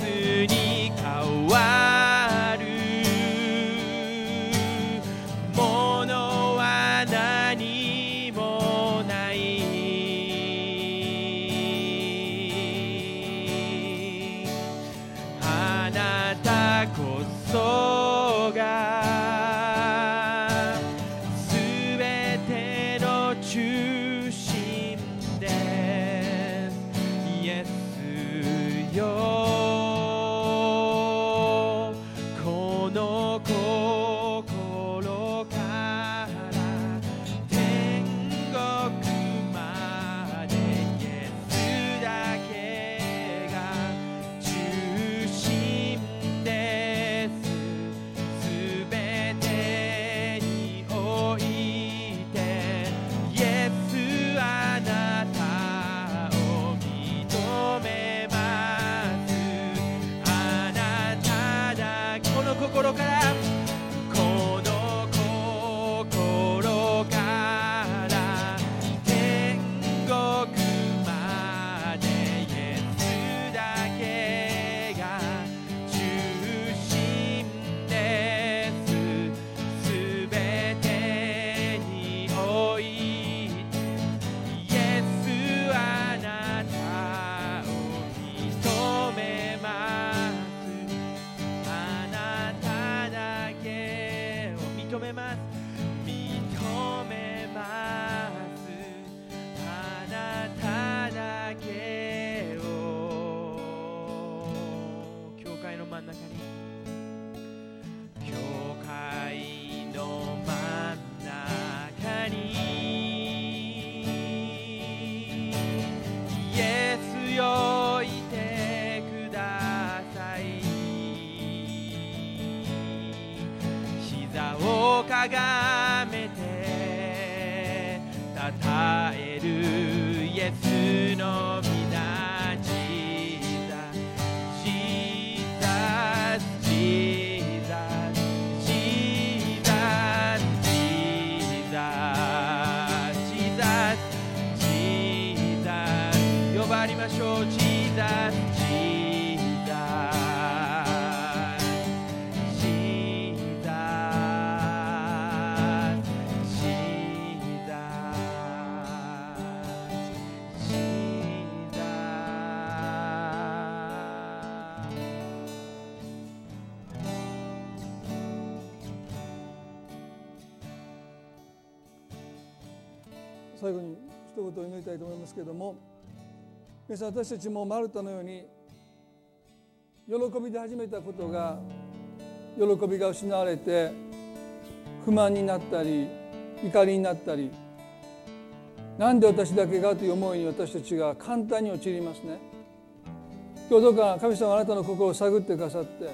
たいと思いますけれども皆さん私たちもマルタのように喜びで始めたことが喜びが失われて不満になったり怒りになったりなんで私だけがという思いに私たちが簡単に陥りますね。今日どうか神様あなたの心を探ってくださって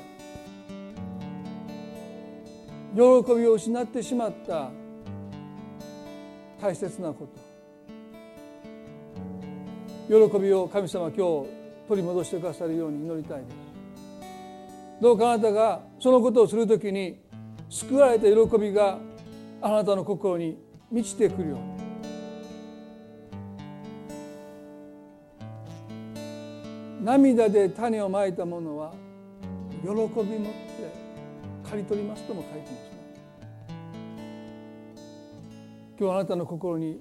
喜びを失ってしまった大切なこと。喜びを神様今日取り戻してくださるように祈りたいです。どうかあなたがそのことをするときに救われた喜びがあなたの心に満ちてくるように。涙で種をまいたものは喜び持って刈り取りますとも書いてます。今日あなたの心に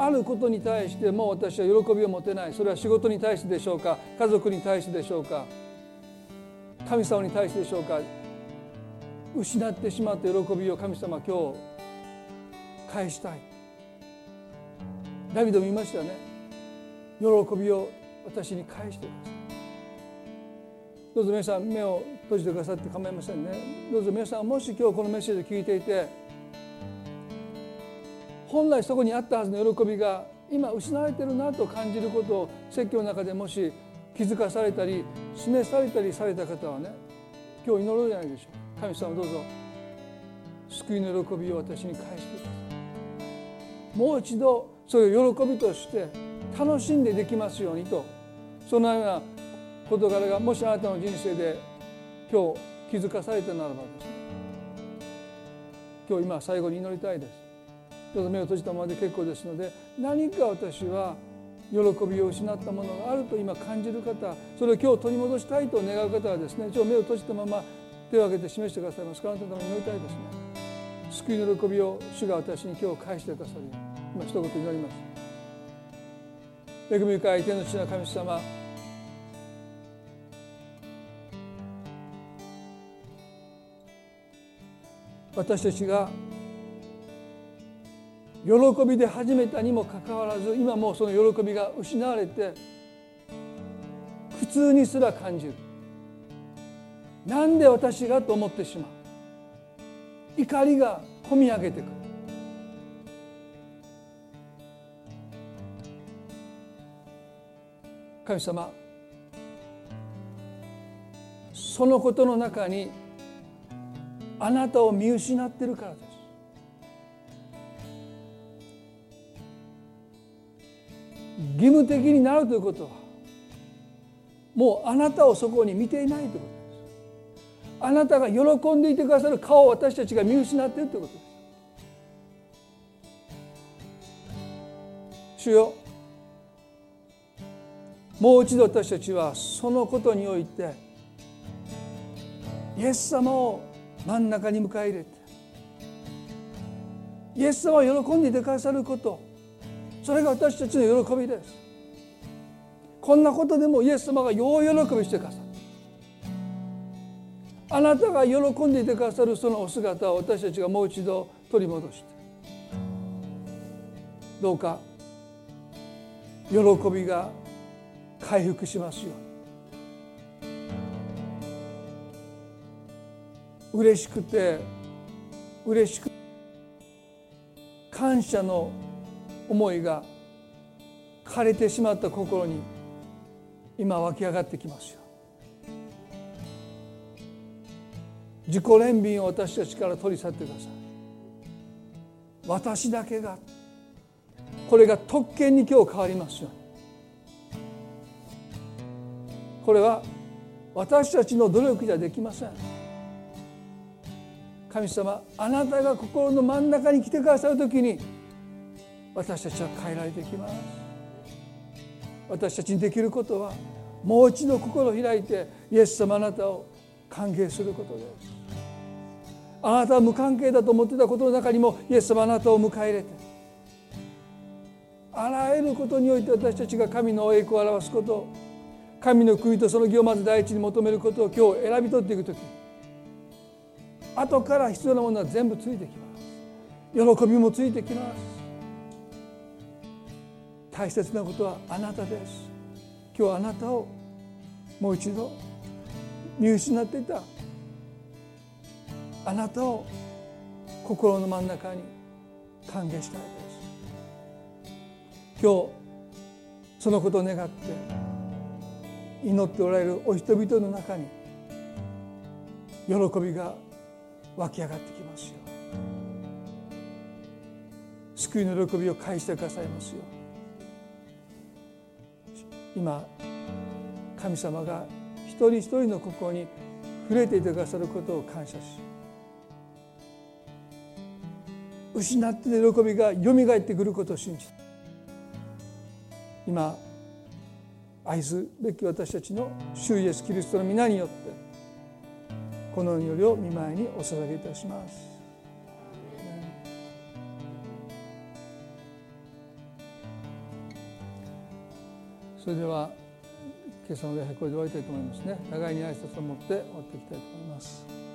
あることに対しても私は喜びを持てない。それは仕事に対してでしょうか？家族に対してでしょうか？神様に対してでしょうか？失ってしまった喜びを神様今日返したい。ダビデも言いましたね。喜びを私に返してください。どうぞ皆さん目を閉じてくださって構いませんね。どうぞ皆さんもし今日このメッセージを聞いていて本来そこにあったはずの喜びが今失われてるなと感じることを説教の中でもし気づかされたり示されたりされた方はね今日祈ろうじゃないでしょう。神様どうぞ。救いの喜びを私に返してください。もう一度それを喜びとして楽しんでできますようにとそのような事柄がもしあなたの人生で今日気づかされたならばですね今日今最後に祈りたいです。どうぞ目を閉じたままで結構ですので何か私は喜びを失ったものがあると今感じる方それを今日取り戻したいと願う方はですね一応目を閉じたまま手を挙げて示してくださいます。からあなたのために祈りたいですね。救いの喜びを主が私に今日返してくださるよう今一言祈ります。恵み深い天の父の神様私たちが喜びで始めたにもかかわらず今もうその喜びが失われて苦痛にすら感じる。なんで私がと思ってしまう。怒りがこみ上げてくる。神様そのことの中にあなたを見失ってるからです義務的になるということ。はもうあなたをそこに見ていないということです。あなたが喜んでいてくださる顔を私たちが見失っているということです。主よもう一度私たちはそのことにおいてイエス様を真ん中に迎え入れてイエス様を喜んでいてくださることそれが私たちの喜びです。こんなことでもイエス様がよう喜びしてくださる。あなたが喜んでいてくださるそのお姿を私たちがもう一度取り戻して。どうか喜びが回復しますように。嬉しくて嬉しく感謝の思いが枯れてしまった心に今湧き上がってきますよ自己憐憫を私たちから取り去ってください。私だけがこれが特権に今日変わりますよこれは私たちの努力じゃできません。神様あなたが心の真ん中に来てくださる時に私たちは変えられてきます。私たちにできることはもう一度心を開いてイエス様あなたを歓迎することです。あなたは無関係だと思ってたことの中にもイエス様あなたを迎え入れてあらゆることにおいて私たちが神の栄光を表すこと神の国とその義をまず第一に求めることを今日選び取っていく時後から必要なものは全部ついてきます。喜びもついてきます。大切なことはあなたです。今日あなたをもう一度見失っていた。あなたを心の真ん中に歓迎したいです。今日そのことを願って祈っておられるお人々の中に喜びが湧き上がってきますよ救いの喜びを返してくださいますよ今神様が一人一人の心に触れていてくださることを感謝し失って喜びがよみがえってくることを信じ今愛すべき私たちの主イエスキリストの皆によってこの祈りを見舞いにお捧げいたします。それでは今朝の礼拝これで終わりたいと思いますね。互いに挨拶を持って終わっていきたいと思います。